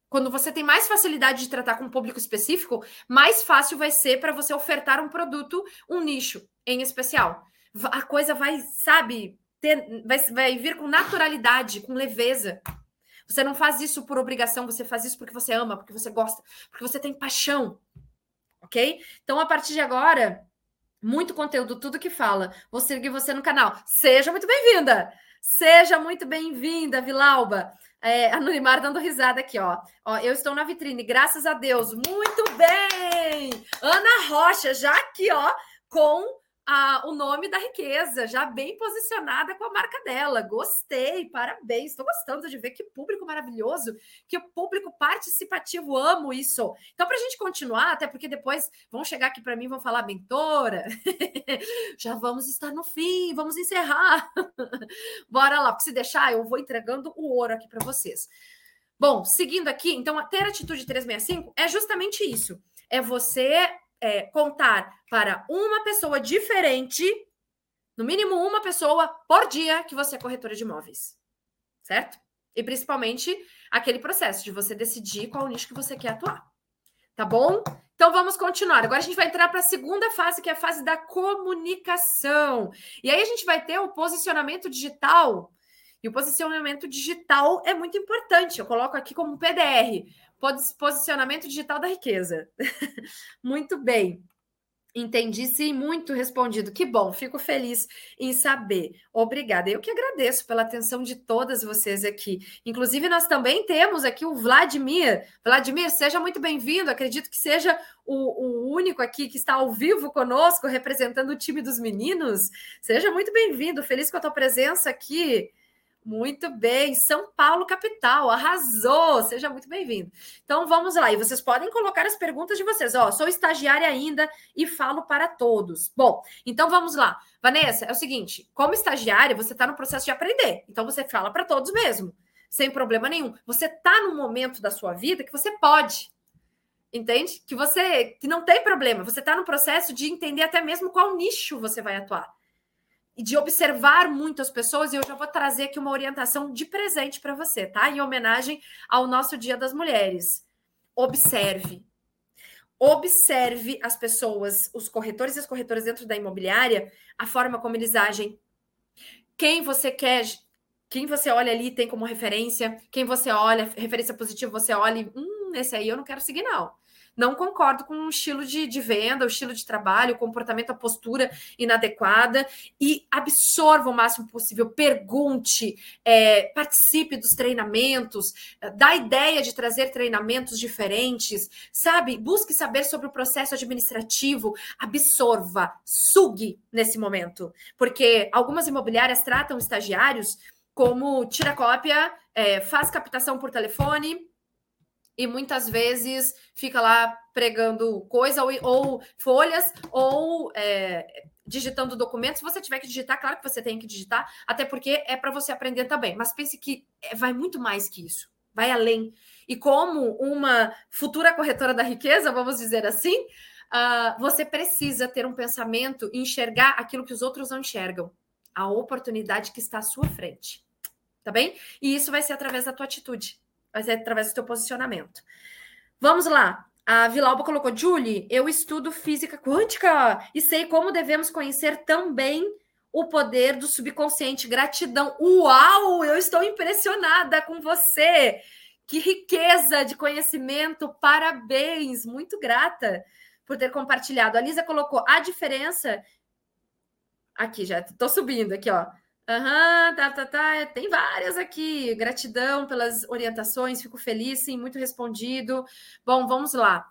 Speaker 1: Quando você tem mais facilidade de tratar com um público específico, mais fácil vai ser para você ofertar um produto, um nicho em especial. A coisa vai, sabe, ter, vai, vai vir com naturalidade, com leveza. Você não faz isso por obrigação, você faz isso porque você ama, porque você gosta, porque você tem paixão. Ok? Então, a partir de agora, muito conteúdo, tudo que fala. Vou seguir você no canal. Seja muito bem-vinda! Seja muito bem-vinda, Vilauba. É, a Nurimar dando risada aqui, ó. ó. Eu estou na vitrine, graças a Deus. Muito bem! Ana Rocha, já aqui, ó, com a, o nome da riqueza, já bem posicionada com a marca dela. Gostei, parabéns. Estou gostando de ver que público maravilhoso, que público participativo, amo isso. Então, para a gente continuar, até porque depois vão chegar aqui para mim e vão falar, mentora, já vamos estar no fim, vamos encerrar. Bora lá, porque se deixar, eu vou entregando o ouro aqui para vocês. Bom, seguindo aqui, então, ter atitude 365 é justamente isso. É você é, contar para uma pessoa diferente, no mínimo uma pessoa por dia que você é corretora de imóveis. Certo? E principalmente aquele processo de você decidir qual nicho que você quer atuar. Tá bom? Então vamos continuar. Agora a gente vai entrar para a segunda fase, que é a fase da comunicação. E aí a gente vai ter o posicionamento digital. E o posicionamento digital é muito importante. Eu coloco aqui como PDR, Posicionamento digital da riqueza. muito bem. Entendi, sim, muito respondido. Que bom, fico feliz em saber. Obrigada. Eu que agradeço pela atenção de todas vocês aqui. Inclusive, nós também temos aqui o Vladimir. Vladimir, seja muito bem-vindo. Acredito que seja o, o, único aqui que está ao vivo conosco, representando o time dos meninos. Seja muito bem-vindo. Feliz com a tua presença aqui. Muito bem, São Paulo, capital, arrasou! Seja muito bem-vindo. Então vamos lá, e vocês podem colocar as perguntas de vocês. Ó, sou estagiária ainda e falo para todos. Bom, então vamos lá. Vanessa, é o seguinte: como estagiária, você está no processo de aprender, então você fala para todos mesmo, sem problema nenhum. Você está no momento da sua vida que você pode. Entende? Que você que não tem problema, você está no processo de entender até mesmo qual nicho você vai atuar e de observar muito as pessoas, e eu já vou trazer aqui uma orientação de presente para você, tá? Em homenagem ao nosso Dia das Mulheres. Observe. Observe as pessoas, os corretores e as corretoras dentro da imobiliária, a forma como eles agem. Quem você quer, quem você olha ali tem como referência, quem você olha, referência positiva, você olha e, hum, esse aí eu não quero seguir, não não concordo com o estilo de, de venda, o estilo de trabalho, o comportamento, a postura inadequada e absorva o máximo possível, pergunte, é, participe dos treinamentos, dá ideia de trazer treinamentos diferentes, sabe? Busque saber sobre o processo administrativo, absorva, sugue nesse momento, porque algumas imobiliárias tratam estagiários como tira cópia, é, faz captação por telefone, e muitas vezes fica lá pregando coisa ou, ou folhas ou é, digitando documentos. Se você tiver que digitar, claro que você tem que digitar, até porque é para você aprender também. Mas pense que é, vai muito mais que isso, vai além. E como uma futura corretora da riqueza, vamos dizer assim, uh, você precisa ter um pensamento e enxergar aquilo que os outros não enxergam, a oportunidade que está à sua frente. Tá bem? E isso vai ser através da tua atitude vai ser através do teu posicionamento. Vamos lá. A Vilauba colocou, Julie, eu estudo física quântica e sei como devemos conhecer também o poder do subconsciente. Gratidão. Uau, eu estou impressionada com você. Que riqueza de conhecimento. Parabéns. Muito grata por ter compartilhado. A Lisa colocou a diferença. Aqui, já estou subindo aqui, ó. Aham, uhum, tá, tá, tá. Tem várias aqui. Gratidão pelas orientações, fico feliz, sim, muito respondido. Bom, vamos lá.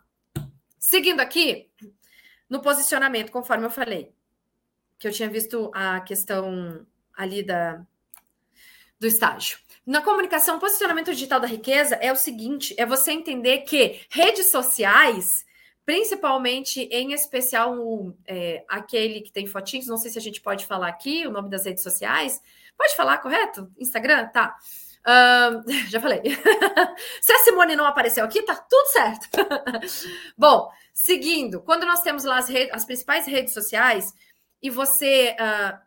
Speaker 1: Seguindo aqui, no posicionamento, conforme eu falei, que eu tinha visto a questão ali da, do estágio. Na comunicação, posicionamento digital da riqueza é o seguinte: é você entender que redes sociais principalmente, em especial, é, aquele que tem fotinhos, não sei se a gente pode falar aqui o nome das redes sociais. Pode falar, correto? Instagram? Tá. Uh, já falei. se a Simone não apareceu aqui, tá tudo certo. Bom, seguindo, quando nós temos lá as, as principais redes sociais e você uh,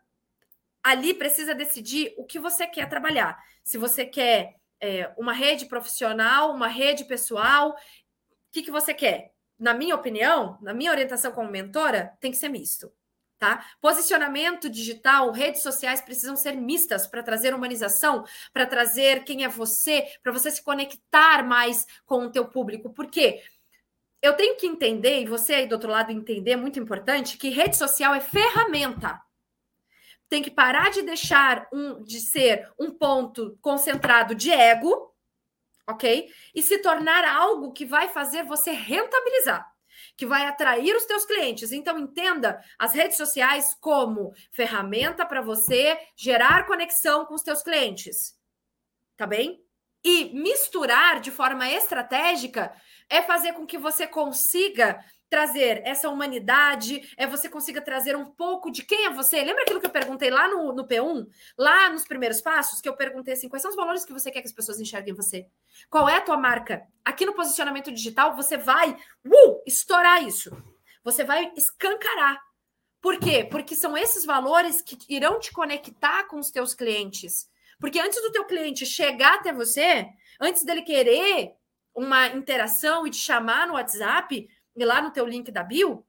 Speaker 1: ali precisa decidir o que você quer trabalhar. Se você quer é, uma rede profissional, uma rede pessoal, o que, que você quer? Na minha opinião, na minha orientação como mentora, tem que ser misto. Tá? Posicionamento digital, redes sociais precisam ser mistas para trazer humanização, para trazer quem é você, para você se conectar mais com o teu público. Por quê? Eu tenho que entender, e você aí do outro lado entender, é muito importante, que rede social é ferramenta. Tem que parar de deixar um de ser um ponto concentrado de ego ok? E se tornar algo que vai fazer você rentabilizar, que vai atrair os teus clientes. Então entenda as redes sociais como ferramenta para você gerar conexão com os teus clientes. Tá bem? E misturar de forma estratégica é fazer com que você consiga trazer essa humanidade, é você consiga trazer um pouco de quem é você. Lembra aquilo que eu perguntei lá no, no P1, lá nos primeiros passos, que eu perguntei assim: quais são os valores que você quer que as pessoas enxerguem você? Qual é a tua marca? Aqui no posicionamento digital, você vai uh, estourar isso. Você vai escancarar. Por quê? Porque são esses valores que irão te conectar com os teus clientes. Porque antes do teu cliente chegar até você, antes dele querer uma interação e te chamar no WhatsApp, lá no teu link da bio,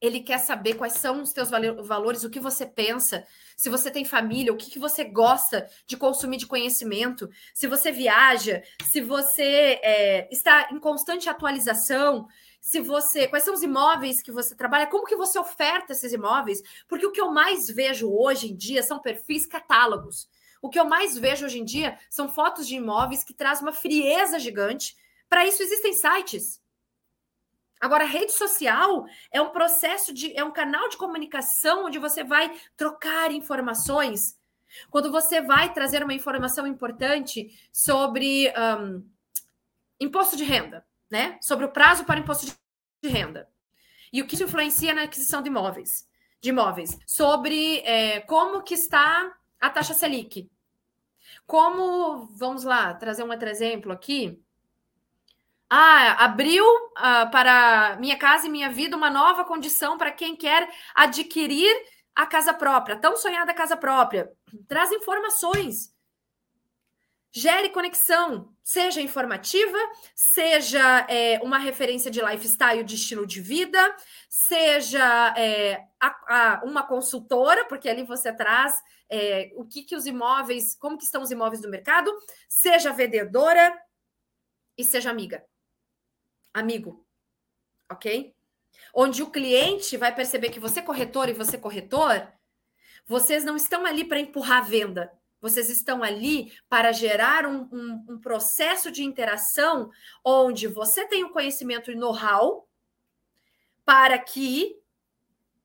Speaker 1: ele quer saber quais são os teus valores, o que você pensa, se você tem família, o que, que você gosta de consumir de conhecimento, se você viaja, se você é, está em constante atualização, se você, quais são os imóveis que você trabalha, como que você oferta esses imóveis, porque o que eu mais vejo hoje em dia são perfis catálogos. O que eu mais vejo hoje em dia são fotos de imóveis que trazem uma frieza gigante. Para isso existem sites. Agora, rede social é um processo de, é um canal de comunicação onde você vai trocar informações. Quando você vai trazer uma informação importante sobre um, imposto de renda, né? Sobre o prazo para imposto de renda. E o que isso influencia na aquisição de imóveis, de imóveis, sobre é, como que está a taxa Selic. Como, vamos lá, trazer um outro exemplo aqui. Ah, abriu uh, para Minha Casa e Minha Vida uma nova condição para quem quer adquirir a casa própria, tão sonhada casa própria. Traz informações. Gere conexão, seja informativa, seja é, uma referência de lifestyle, de estilo de vida, seja é, a, a, uma consultora, porque ali você traz é, o que, que os imóveis, como que estão os imóveis do mercado, seja vendedora e seja amiga amigo, ok? Onde o cliente vai perceber que você é corretor e você é corretor, vocês não estão ali para empurrar a venda, vocês estão ali para gerar um, um, um processo de interação onde você tem o conhecimento e know-how para que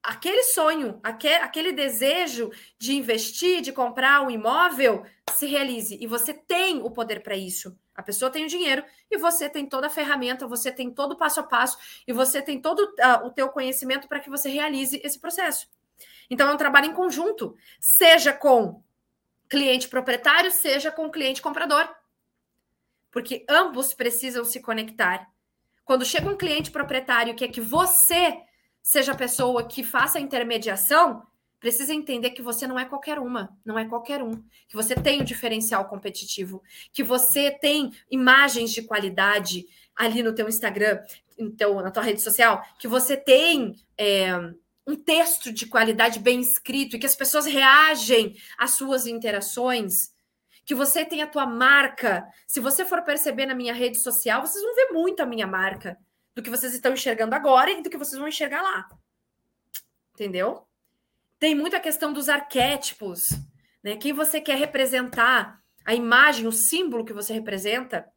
Speaker 1: aquele sonho, aquele, aquele desejo de investir, de comprar um imóvel, se realize. E você tem o poder para isso. A pessoa tem o dinheiro e você tem toda a ferramenta, você tem todo o passo a passo e você tem todo uh, o teu conhecimento para que você realize esse processo. Então é um trabalho em conjunto, seja com cliente proprietário, seja com cliente comprador. Porque ambos precisam se conectar. Quando chega um cliente proprietário que é que você seja a pessoa que faça a intermediação, precisa entender que você não é qualquer uma, não é qualquer um, que você tem um diferencial competitivo, que você tem imagens de qualidade ali no teu Instagram, então, na tua rede social, que você tem é, um texto de qualidade bem escrito e que as pessoas reagem às suas interações, que você tem a tua marca. Se você for perceber na minha rede social, vocês vão ver muito a minha marca do que vocês estão enxergando agora e do que vocês vão enxergar lá. Entendeu? Tem muita questão dos arquétipos, né? Quem você quer representar, a imagem, o símbolo que você representa.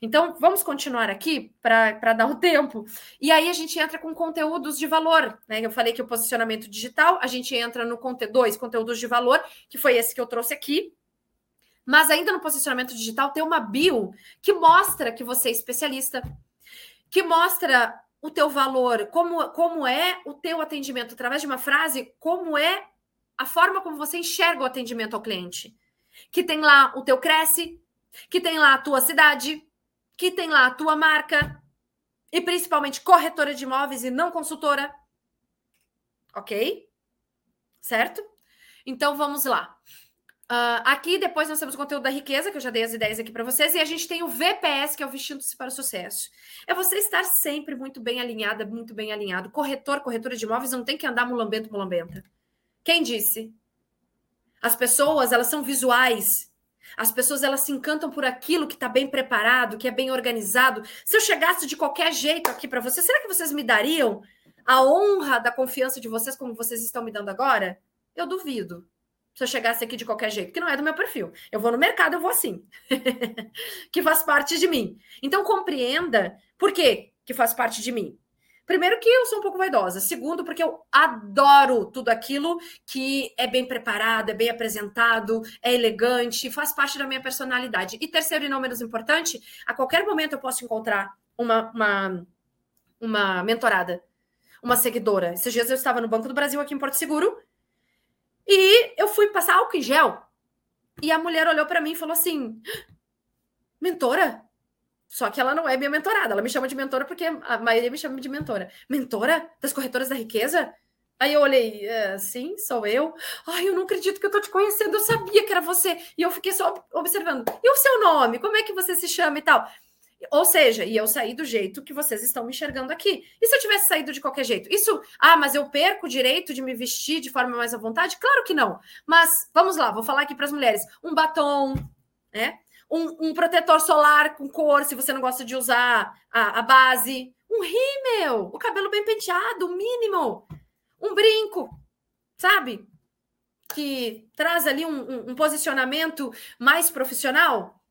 Speaker 1: Então, vamos continuar aqui para dar o tempo. E aí a gente entra com conteúdos de valor. Né? Eu falei que o posicionamento digital, a gente entra no conteúdo, dois conteúdos de valor, que foi esse que eu trouxe aqui. Mas ainda no posicionamento digital tem uma bio que mostra que você é especialista, que mostra o teu valor, como, como é o teu atendimento, através de uma frase, como é a forma como você enxerga o atendimento ao cliente. Que tem lá o teu Cresce, que tem lá a tua cidade, que tem lá a tua marca, e principalmente corretora de imóveis e não consultora. Ok? Certo? Então vamos lá. Uh, aqui depois nós temos o conteúdo da riqueza, que eu já dei as ideias aqui para vocês, e a gente tem o VPS, que é o Vestindo-se para o Sucesso. É você estar sempre muito bem alinhada, muito bem alinhado. Corretor, corretora de imóveis não tem que andar mulambento, mulambenta. Quem disse? As pessoas, elas são visuais. As pessoas, elas se encantam por aquilo que está bem preparado, que é bem organizado. Se eu chegasse de qualquer jeito aqui para vocês, será que vocês me dariam a honra da confiança de vocês como vocês estão me dando agora? Eu duvido se eu chegasse aqui de qualquer jeito, que não é do meu perfil. Eu vou no mercado, eu vou assim. que faz parte de mim. Então, compreenda por que que faz parte de mim. Primeiro, que eu sou um pouco vaidosa. Segundo, porque eu adoro tudo aquilo que é bem preparado, é bem apresentado, é elegante, faz parte da minha personalidade. E terceiro, e não menos importante, a qualquer momento eu posso encontrar uma, uma, uma mentorada, uma seguidora. Esses dias eu estava no Banco do Brasil, aqui em Porto Seguro, e eu fui passar álcool em gel. E a mulher olhou para mim e falou assim: Mentora? Só que ela não é minha mentorada. Ela me chama de mentora porque a maioria me chama de mentora. Mentora das corretoras da riqueza? Aí eu olhei, é, sim, sou eu. Ai, eu não acredito que eu tô te conhecendo, eu sabia que era você. E eu fiquei só observando. E o seu nome? Como é que você se chama e tal? Ou seja, e eu saí do jeito que vocês estão me enxergando aqui. E se eu tivesse saído de qualquer jeito? Isso, ah, mas eu perco o direito de me vestir de forma mais à vontade? Claro que não. Mas vamos lá, vou falar aqui para as mulheres: um batom, né? Um, um, protetor solar com cor, se você não gosta de usar a, a base. Um rímel, o cabelo bem penteado, o mínimo. Um brinco, sabe? Que traz ali um, um, um posicionamento mais profissional.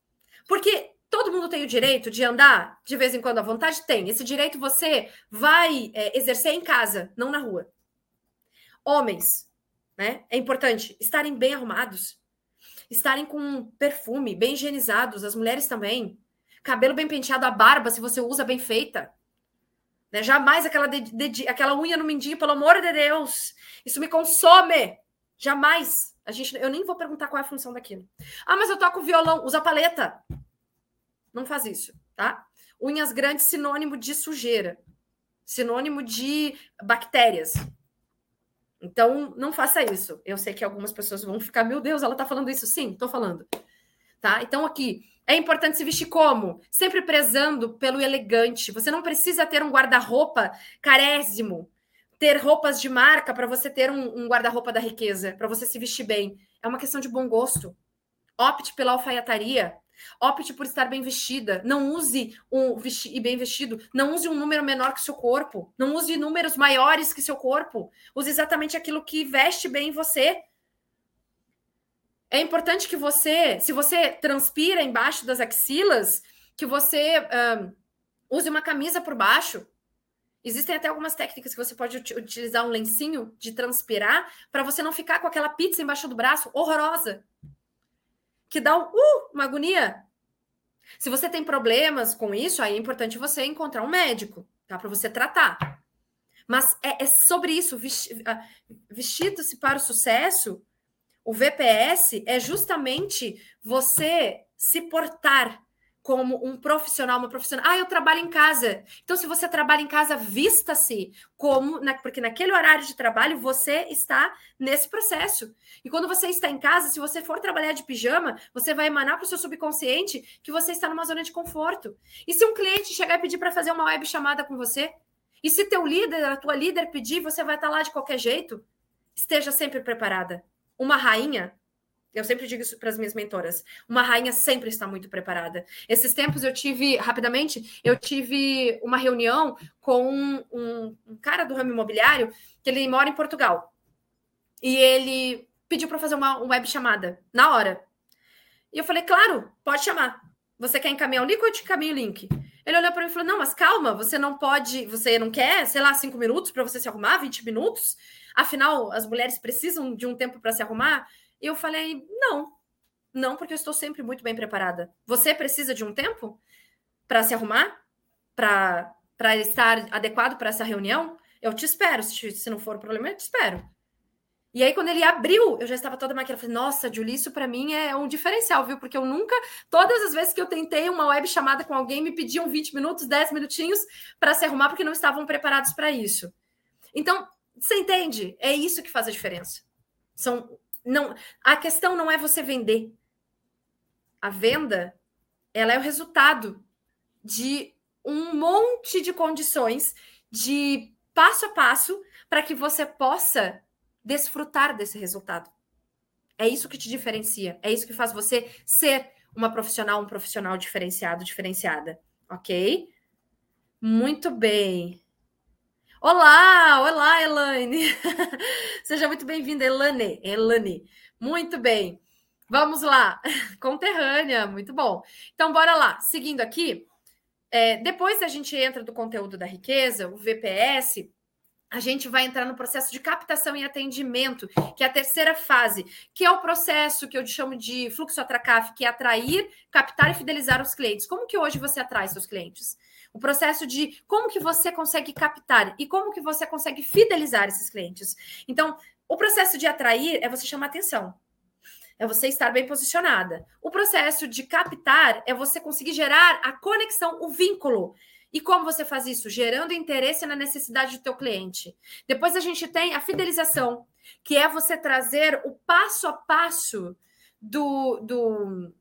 Speaker 1: Porque Todo mundo tem o direito de andar de vez em quando à vontade? Tem. Esse direito você vai é, exercer em casa, não na rua. Homens, né? É importante estarem bem arrumados, estarem com perfume, bem higienizados, as mulheres também. Cabelo bem penteado, a barba, se você usa bem feita. Né? Jamais aquela, aquela unha no mindinho, pelo amor de Deus. Isso me consome. Jamais. A gente, eu nem vou perguntar qual é a função daquilo. Ah, mas eu toco violão, usa paleta. Não faz isso, tá? Unhas grandes, sinônimo de sujeira, sinônimo de bactérias. Então, não faça isso. Eu sei que algumas pessoas vão ficar, meu Deus, ela tá falando isso. Sim, tô falando. Tá? Então, aqui, é importante se vestir como? Sempre prezando pelo elegante. Você não precisa ter um guarda-roupa carésimo, ter roupas de marca para você ter um, um guarda-roupa da riqueza, para você se vestir bem. É uma questão de bom gosto. Opte pela alfaiataria, Opte por estar bem vestida. Não use um vesti e bem vestido. Não use um número menor que seu corpo. Não use números maiores que seu corpo. Use exatamente aquilo que veste bem em você. É importante que você, se você transpira embaixo das axilas, que você use uma camisa por baixo. Existem até algumas técnicas que você pode utilizar um lencinho de transpirar para você não ficar com aquela pizza embaixo do braço horrorosa que dá um, uh, uma agonia. Se você tem problemas com isso, aí é importante você encontrar um médico, tá? Para você tratar. Mas é, é sobre isso, vestido-se para o sucesso, o VPS é justamente você se portar como um profissional, uma profissional. Ah, eu trabalho em casa. Então, se você trabalha em casa, vista-se como, na, porque naquele horário de trabalho você está nesse processo. E quando você está em casa, se você for trabalhar de pijama, você vai emanar para o seu subconsciente que você está numa zona de conforto. E se um cliente chegar e pedir para fazer uma web chamada com você, e se teu líder, a tua líder pedir, você vai estar lá de qualquer jeito? Esteja sempre preparada. Uma rainha eu sempre digo isso para as minhas mentoras. Uma rainha sempre está muito preparada. Esses tempos eu tive, rapidamente, eu tive uma reunião com um, um, cara do ramo imobiliário que ele mora em Portugal. E ele pediu para fazer uma, uma web chamada na hora. E eu falei, claro, pode chamar. Você quer encaminhar o link ou eu te encaminho o link? Ele olhou para mim e falou: Não, mas calma, você não pode, você não quer, sei lá, cinco minutos para você se arrumar, 20 minutos? Afinal, as mulheres precisam de um tempo para se arrumar. E eu falei: não, não, porque eu estou sempre muito bem preparada. Você precisa de um tempo para se arrumar? Para estar adequado para essa reunião? Eu te espero. Se, se não for o problema, eu te espero. E aí, quando ele abriu, eu já estava toda maquiada. Falei, nossa, Julie, isso para mim é um diferencial, viu? Porque eu nunca, todas as vezes que eu tentei uma web chamada com alguém, me pediam 20 minutos, 10 minutinhos para se arrumar, porque não estavam preparados para isso. Então, você entende? É isso que faz a diferença. São não, a questão não é você vender. A venda, ela é o resultado de um monte de condições de passo a passo para que você possa desfrutar desse resultado. É isso que te diferencia, é isso que faz você ser uma profissional, um profissional diferenciado, diferenciada, ok? Muito bem. Olá, olá, Elaine. Seja muito bem-vinda, Elane. Elane. Muito bem. Vamos lá. Conterrânea, muito bom. Então, bora lá. Seguindo aqui, é, depois a gente entra do conteúdo da riqueza, o VPS, a gente vai entrar no processo de captação e atendimento, que é a terceira fase, que é o processo que eu chamo de fluxo atracaf, que é atrair, captar e fidelizar os clientes. Como que hoje você atrai seus clientes? O processo de como que você consegue captar e como que você consegue fidelizar esses clientes. Então, o processo de atrair é você chamar atenção. É você estar bem posicionada. O processo de captar é você conseguir gerar a conexão, o vínculo. E como você faz isso? Gerando interesse na necessidade do teu cliente. Depois a gente tem a fidelização, que é você trazer o passo a passo do, do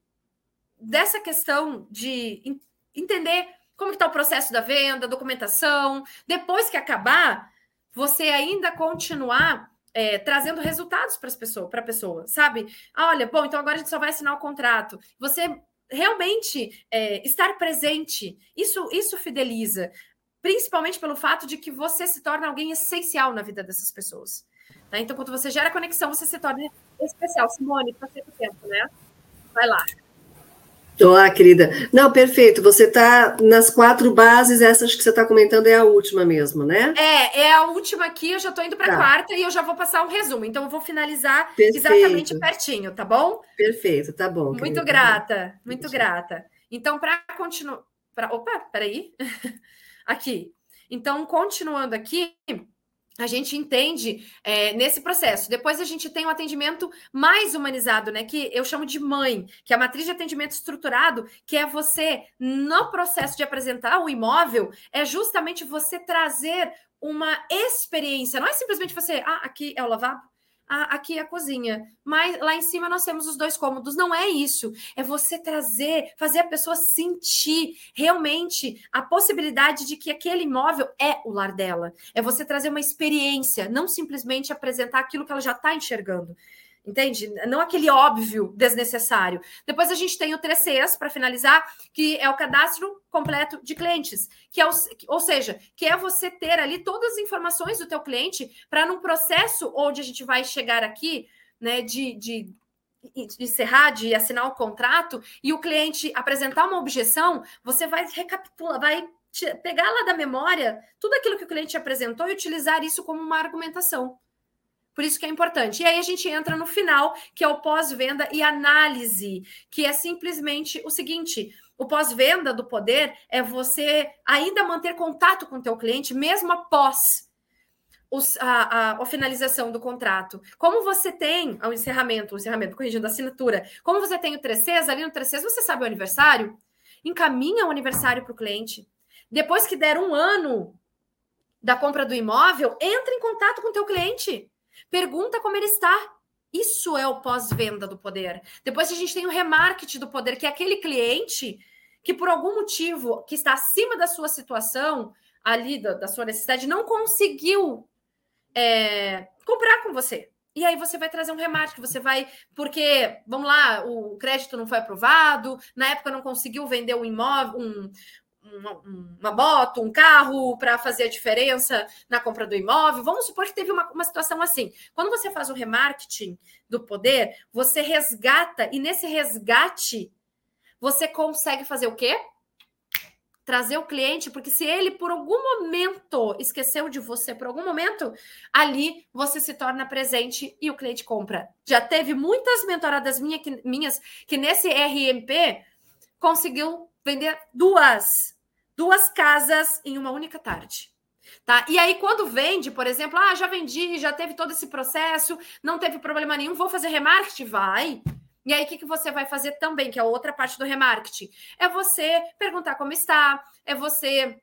Speaker 1: dessa questão de entender como está o processo da venda, documentação. Depois que acabar, você ainda continuar é, trazendo resultados para as pessoas, a pessoa, sabe? Ah, olha, bom, então agora a gente só vai assinar o contrato. Você realmente é, estar presente, isso, isso fideliza, principalmente pelo fato de que você se torna alguém essencial na vida dessas pessoas. Tá? Então, quando você gera conexão, você se torna especial. Simone, para o tempo, né? Vai lá.
Speaker 2: Olá, querida. Não, perfeito. Você está nas quatro bases, essas que você está comentando é a última mesmo, né?
Speaker 1: É, é a última aqui, eu já estou indo para a tá. quarta e eu já vou passar um resumo. Então, eu vou finalizar perfeito. exatamente pertinho, tá bom?
Speaker 2: Perfeito, tá bom.
Speaker 1: Muito querida. grata, muito grata. Então, para continuar. Pra... Opa, peraí. aqui. Então, continuando aqui, a gente entende é, nesse processo. Depois a gente tem um atendimento mais humanizado, né? Que eu chamo de mãe, que é a matriz de atendimento estruturado, que é você, no processo de apresentar o imóvel, é justamente você trazer uma experiência. Não é simplesmente você, ah, aqui é o lavabo, a, aqui a cozinha. Mas lá em cima nós temos os dois cômodos. Não é isso. É você trazer, fazer a pessoa sentir realmente a possibilidade de que aquele imóvel é o lar dela. É você trazer uma experiência, não simplesmente apresentar aquilo que ela já está enxergando. Entende? Não aquele óbvio desnecessário. Depois a gente tem o 3Cs para finalizar, que é o cadastro completo de clientes, que é o, ou seja, que é você ter ali todas as informações do teu cliente para num processo onde a gente vai chegar aqui, né, de, de encerrar, de assinar o contrato e o cliente apresentar uma objeção, você vai recapitular, vai pegar lá da memória tudo aquilo que o cliente apresentou e utilizar isso como uma argumentação. Por isso que é importante. E aí a gente entra no final, que é o pós-venda e análise, que é simplesmente o seguinte: o pós-venda do poder é você ainda manter contato com o teu cliente mesmo após os, a, a, a, finalização do contrato. Como você tem o encerramento, o encerramento, corrigindo a assinatura, como você tem o 3Cs, ali no 3Cs você sabe o aniversário, encaminha o aniversário para o cliente. Depois que der um ano da compra do imóvel, entra em contato com o teu cliente. Pergunta como ele está. Isso é o pós-venda do poder. Depois a gente tem o remarketing do poder, que é aquele cliente que por algum motivo que está acima da sua situação, ali da, da sua necessidade, não conseguiu é, comprar com você. E aí você vai trazer um remarketing, você vai, porque, vamos lá, o crédito não foi aprovado, na época não conseguiu vender um imóvel, um, uma, uma moto, um carro para fazer a diferença na compra do imóvel. Vamos supor que teve uma, uma situação assim. Quando você faz o remarketing do poder, você resgata, e nesse resgate, você consegue fazer o quê? Trazer o cliente, porque se ele por algum momento esqueceu de você, por algum momento, ali você se torna presente e o cliente compra. Já teve muitas mentoradas minha que, minhas que nesse RMP conseguiu vender duas, duas casas em uma única tarde. Tá? E aí, quando vende, por exemplo, ah, já vendi, já teve todo esse processo, não teve problema nenhum, vou fazer remarketing? Vai. E aí, o que, que você vai fazer também, que é outra parte do remarketing? É você perguntar como está, é você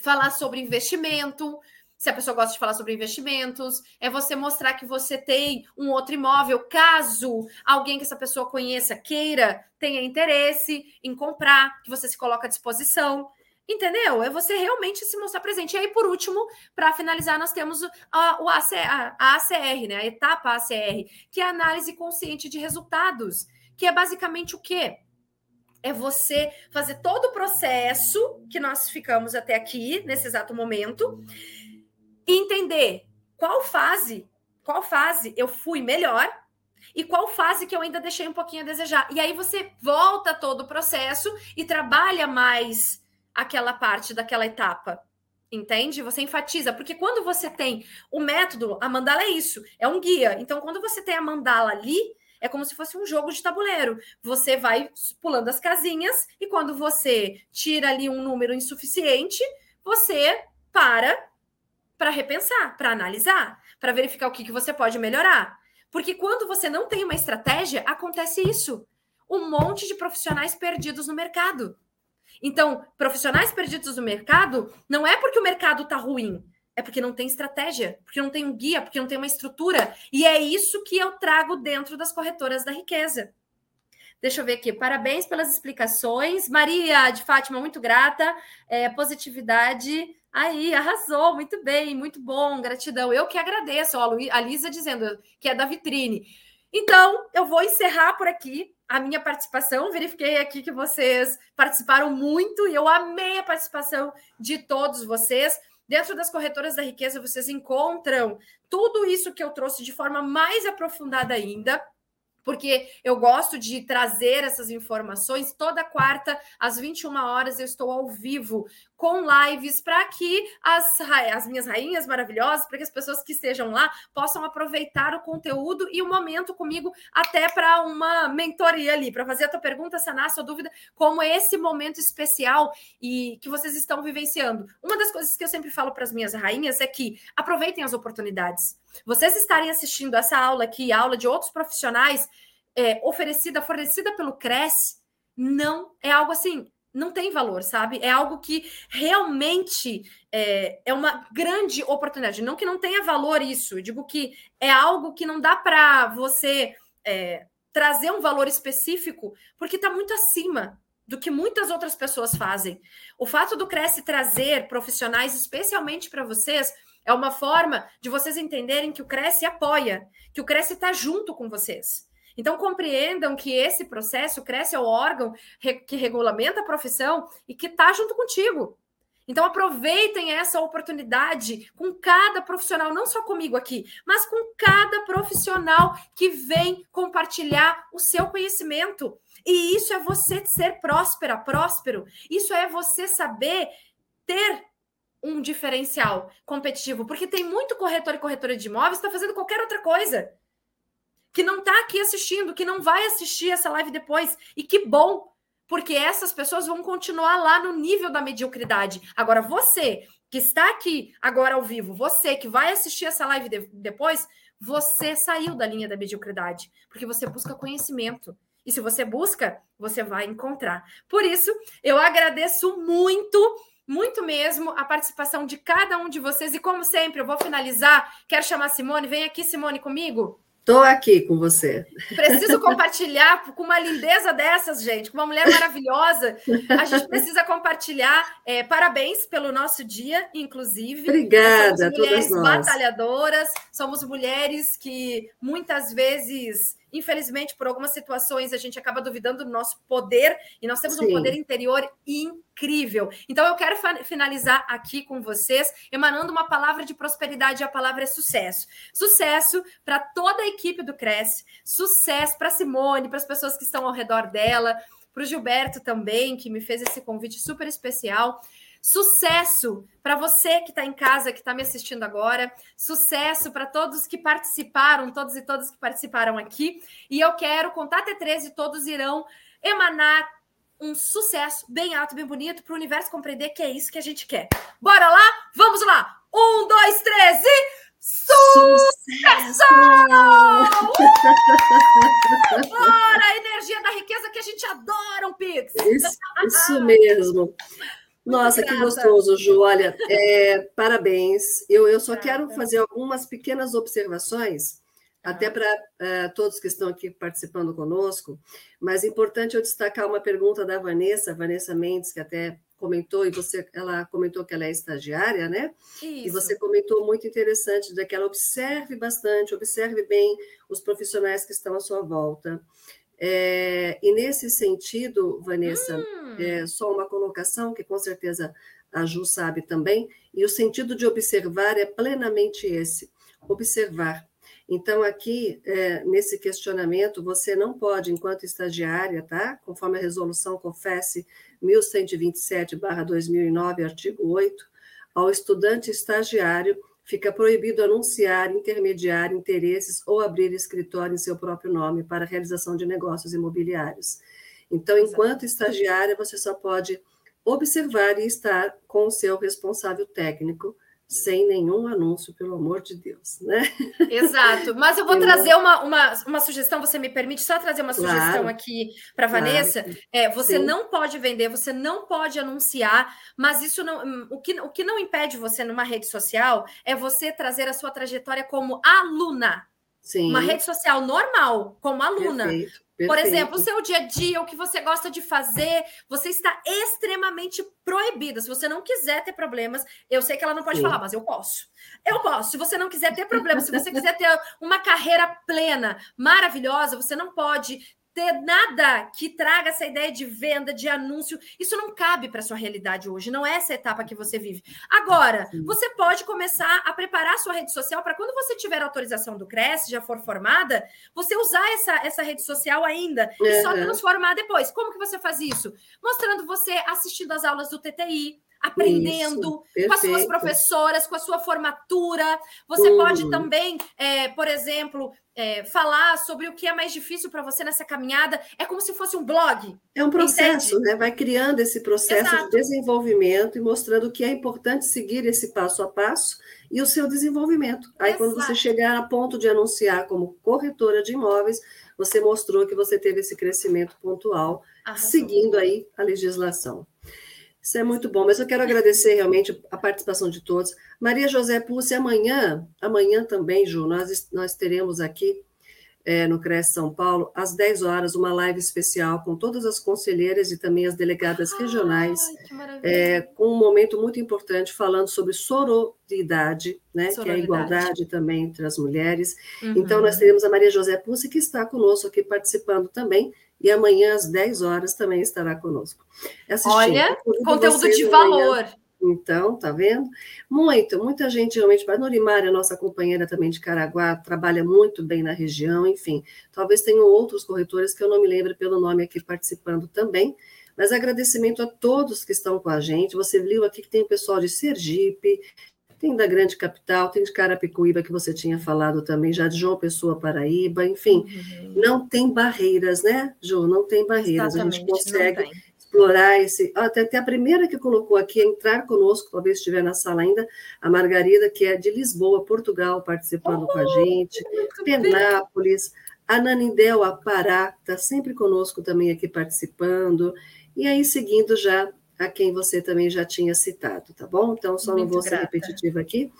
Speaker 1: falar sobre investimento, se a pessoa gosta de falar sobre investimentos, é você mostrar que você tem um outro imóvel, caso alguém que essa pessoa conheça queira, tenha interesse em comprar, que você se coloca à disposição. Entendeu? É você realmente se mostrar presente. E aí, por último, para finalizar, nós temos a, o AC, a, a ACR, né? A etapa ACR, que é a análise consciente de resultados, que é basicamente o quê? É você fazer todo o processo que nós ficamos até aqui, nesse exato momento, e entender qual fase, qual fase eu fui melhor e qual fase que eu ainda deixei um pouquinho a desejar. E aí você volta todo o processo e trabalha mais aquela parte daquela etapa. Entende? Você enfatiza, porque quando você tem o método, a mandala é isso, é um guia. Então, quando você tem a mandala ali, é como se fosse um jogo de tabuleiro. Você vai pulando as casinhas e quando você tira ali um número insuficiente, você para para repensar, para analisar, para verificar o que, que você pode melhorar. Porque quando você não tem uma estratégia, acontece isso. Um monte de profissionais perdidos no mercado. Então, profissionais perdidos no mercado não é porque o mercado está ruim, é porque não tem estratégia, porque não tem um guia, porque não tem uma estrutura. E é isso que eu trago dentro das corretoras da riqueza. Deixa eu ver aqui. Parabéns pelas explicações. Maria de Fátima, muito grata. É, positividade Aí, arrasou, muito bem, muito bom, gratidão. Eu que agradeço, ó, a Lisa dizendo que é da vitrine. Então, eu vou encerrar por aqui a minha participação. Verifiquei aqui que vocês participaram muito e eu amei a participação de todos vocês. Dentro das corretoras da riqueza, vocês encontram tudo isso que eu trouxe de forma mais aprofundada ainda porque eu gosto de trazer essas informações. Toda quarta, às 21 horas, eu estou ao vivo com lives para que as, as minhas rainhas maravilhosas, para que as pessoas que estejam lá possam aproveitar o conteúdo e o momento comigo, até para uma mentoria ali, para fazer a tua pergunta, sanar a sua dúvida, como esse momento especial e que vocês estão vivenciando. Uma das coisas que eu sempre falo para as minhas rainhas é que aproveitem as oportunidades. Vocês estarem assistindo essa aula aqui, aula de outros profissionais, é, oferecida, fornecida pelo Cresce, não é algo assim, não tem valor, sabe? É algo que realmente é, é uma grande oportunidade. Não que não tenha valor isso, eu digo que é algo que não dá para você é, trazer um valor específico, porque está muito acima do que muitas outras pessoas fazem. O fato do Cresce trazer profissionais especialmente para vocês é uma forma de vocês entenderem que o Cresce apoia, que o Cresce está junto com vocês. Então, compreendam que esse processo, o Cresce é o órgão que regulamenta a profissão e que está junto contigo. Então, aproveitem essa oportunidade com cada profissional, não só comigo aqui, mas com cada profissional que vem compartilhar o seu conhecimento. E isso é você ser próspera, próspero. Isso é você saber ter um diferencial competitivo, porque tem muito corretor e corretora de imóveis que está fazendo qualquer outra coisa, que não está aqui assistindo, que não vai assistir essa live depois. E que bom, porque essas pessoas vão continuar lá no nível da mediocridade. Agora, você que está aqui agora ao vivo, você que vai assistir essa live de, depois, você saiu da linha da mediocridade, porque você busca conhecimento. E se você busca, você vai encontrar. Por isso, eu agradeço muito muito mesmo a participação de cada um de vocês. E como sempre, eu vou finalizar. Quero chamar a Simone. Vem aqui, Simone, comigo.
Speaker 2: Estou aqui com você.
Speaker 1: Preciso compartilhar com uma lindeza dessas, gente, com uma mulher maravilhosa. A gente precisa compartilhar. É, parabéns pelo nosso dia, inclusive.
Speaker 2: Obrigada,
Speaker 1: somos mulheres
Speaker 2: todas nós.
Speaker 1: batalhadoras, somos mulheres que muitas vezes Infelizmente, por algumas situações, a gente acaba duvidando do nosso poder e nós temos Sim. um poder interior incrível. Então, eu quero finalizar aqui com vocês, emanando uma palavra de prosperidade, e a palavra é sucesso. Sucesso para toda a equipe do Cresce, sucesso para Simone, para as pessoas que estão ao redor dela, para o Gilberto também, que me fez esse convite super especial. Sucesso para você que está em casa, que está me assistindo agora. Sucesso para todos que participaram, todos e todas que participaram aqui. E eu quero, com Tata 13, todos irão emanar um sucesso bem alto, bem bonito, para o universo compreender que é isso que a gente quer. Bora lá? Vamos lá! Um, dois, três e. Sucesso! Bora! A energia da riqueza que a gente adora, um Pix!
Speaker 2: Isso, isso mesmo. Nossa, que gostoso, Ju. Olha, é, parabéns. Eu, eu só quero fazer algumas pequenas observações, até para uh, é, todos que estão aqui participando conosco, mas é importante eu destacar uma pergunta da Vanessa, Vanessa Mendes, que até comentou, e você, ela comentou que ela é estagiária, né? Isso. E você comentou muito interessante, de que ela observe bastante, observe bem os profissionais que estão à sua volta. É, e nesse sentido, Vanessa, hum. é só uma colocação que com certeza a Ju sabe também, e o sentido de observar é plenamente esse: observar. Então, aqui, é, nesse questionamento, você não pode, enquanto estagiária, tá? Conforme a resolução COFES 1127-2009, artigo 8, ao estudante estagiário fica proibido anunciar, intermediar interesses ou abrir escritório em seu próprio nome para realização de negócios imobiliários. Então, enquanto estagiária, você só pode observar e estar com o seu responsável técnico sem nenhum anúncio, pelo amor de Deus, né?
Speaker 1: Exato. Mas eu vou eu... trazer uma, uma, uma sugestão, você me permite só trazer uma claro. sugestão aqui para claro. Vanessa? É, você Sim. não pode vender, você não pode anunciar, mas isso não. O que, o que não impede você numa rede social é você trazer a sua trajetória como aluna. Sim. Uma rede social normal, como aluna. Perfeito. Por exemplo, o seu dia a dia, o que você gosta de fazer, você está extremamente proibida. Se você não quiser ter problemas, eu sei que ela não pode Sim. falar, mas eu posso. Eu posso. Se você não quiser ter problemas, se você quiser ter uma carreira plena, maravilhosa, você não pode ter nada que traga essa ideia de venda, de anúncio. Isso não cabe para sua realidade hoje, não é essa etapa que você vive. Agora, você pode começar a preparar a sua rede social para quando você tiver autorização do Cresce, já for formada, você usar essa, essa rede social ainda uhum. e só transformar depois. Como que você faz isso? Mostrando você assistindo as aulas do TTI, aprendendo Isso, com as suas professoras, com a sua formatura. Você uhum. pode também, é, por exemplo, é, falar sobre o que é mais difícil para você nessa caminhada. É como se fosse um blog.
Speaker 2: É um processo, entende? né? Vai criando esse processo Exato. de desenvolvimento e mostrando que é importante seguir esse passo a passo e o seu desenvolvimento. Aí, Exato. quando você chegar a ponto de anunciar como corretora de imóveis, você mostrou que você teve esse crescimento pontual, Arrasou. seguindo aí a legislação. Isso é muito bom, mas eu quero agradecer realmente a participação de todos. Maria José Pulse, amanhã, amanhã também, Ju, nós, nós teremos aqui é, no CRES São Paulo, às 10 horas, uma live especial com todas as conselheiras e também as delegadas regionais, é, com um momento muito importante falando sobre sororidade, né, sororidade. que é a igualdade também entre as mulheres. Uhum. Então, nós teremos a Maria José Pulse, que está conosco aqui participando também, e amanhã às 10 horas também estará conosco.
Speaker 1: Assistindo. Olha, conteúdo de valor.
Speaker 2: Então, tá vendo? Muito, muita gente realmente. A Norimária, nossa companheira também de Caraguá, trabalha muito bem na região, enfim. Talvez tenham outros corretores que eu não me lembro pelo nome aqui participando também. Mas agradecimento a todos que estão com a gente. Você viu aqui que tem o pessoal de Sergipe, tem da grande capital, tem de Carapicuíba, que você tinha falado também, já de João Pessoa, Paraíba, enfim, uhum. não tem barreiras, né, João? Não tem barreiras, Exatamente, a gente consegue explorar esse. Até, até a primeira que colocou aqui, entrar conosco, talvez estiver na sala ainda, a Margarida, que é de Lisboa, Portugal, participando oh, com a gente, Penápolis, A Nanindel Apará está sempre conosco também aqui participando. E aí, seguindo já a quem você também já tinha citado, tá bom? Então, só muito não vou grata. ser repetitiva aqui.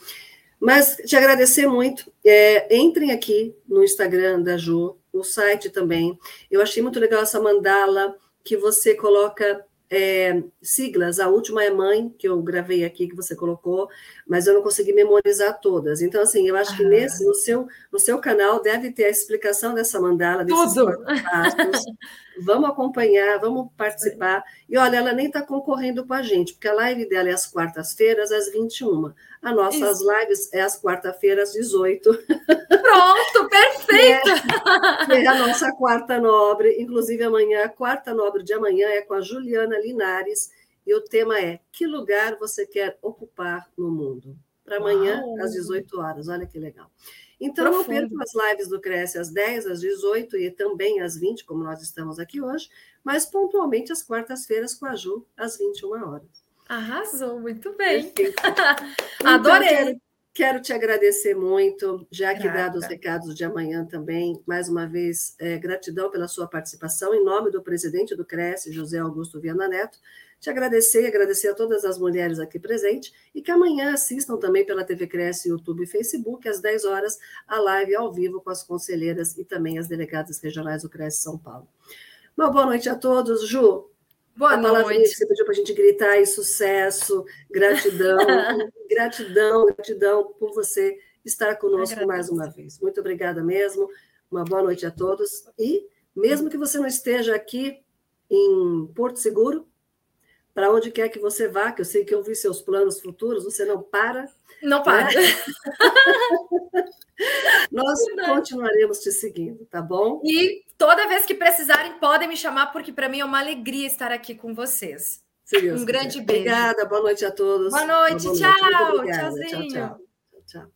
Speaker 2: Mas te agradecer muito. É, entrem aqui no Instagram da Ju, no site também. Eu achei muito legal essa mandala que você coloca é, siglas. A última é mãe, que eu gravei aqui, que você colocou, mas eu não consegui memorizar todas. Então, assim, eu acho que nesse, no seu, no seu canal deve ter a explicação dessa mandala,
Speaker 1: Tudo!
Speaker 2: Vamos acompanhar, vamos participar. E olha, ela nem está concorrendo com a gente, porque a live dela é às quartas-feiras, às 21. A nossas Isso. lives é às quarta-feiras, às 18.
Speaker 1: Pronto, perfeito!
Speaker 2: É, é, a nossa quarta nobre. Inclusive, amanhã, a quarta nobre de amanhã é com a Juliana Linares. E o tema é: Que lugar você quer ocupar no mundo? Para amanhã, Uau. às 18 horas. Olha que legal. Então, Profundo. não percam as lives do Cresce às 10, às 18 e também às 20, como nós estamos aqui hoje, mas pontualmente às quartas-feiras com a Ju, às 21 horas.
Speaker 1: Arrasou, muito bem. Adorei.
Speaker 2: Então, quero, quero, te agradecer muito, já que dado os recados de amanhã também, mais uma vez, é, gratidão pela sua participação, em nome do presidente do Cresce, José Augusto Viana Neto, te agradecer e agradecer a todas as mulheres aqui presentes e que amanhã assistam também pela TV Cresce, YouTube e Facebook, às 10 horas, a live ao vivo com as conselheiras e também as delegadas regionais do Cresce São Paulo. Uma boa noite a todos. Ju,
Speaker 1: Boa noite.
Speaker 2: Você pediu para a gente gritar aí sucesso, gratidão, gratidão, gratidão por você estar conosco mais uma vez. Muito obrigada mesmo. Uma boa noite a todos. E mesmo que você não esteja aqui em Porto Seguro, para onde quer que você vá, que eu sei que eu vi seus planos futuros, você não para.
Speaker 1: Não para. Né?
Speaker 2: Nós continuaremos te seguindo, tá bom?
Speaker 1: E toda vez que precisarem, podem me chamar, porque para mim é uma alegria estar aqui com vocês. um grande beijo.
Speaker 2: Obrigada, boa noite a todos.
Speaker 1: Boa noite, boa tchau. Tchauzinho. Tchau, tchau. tchau, tchau.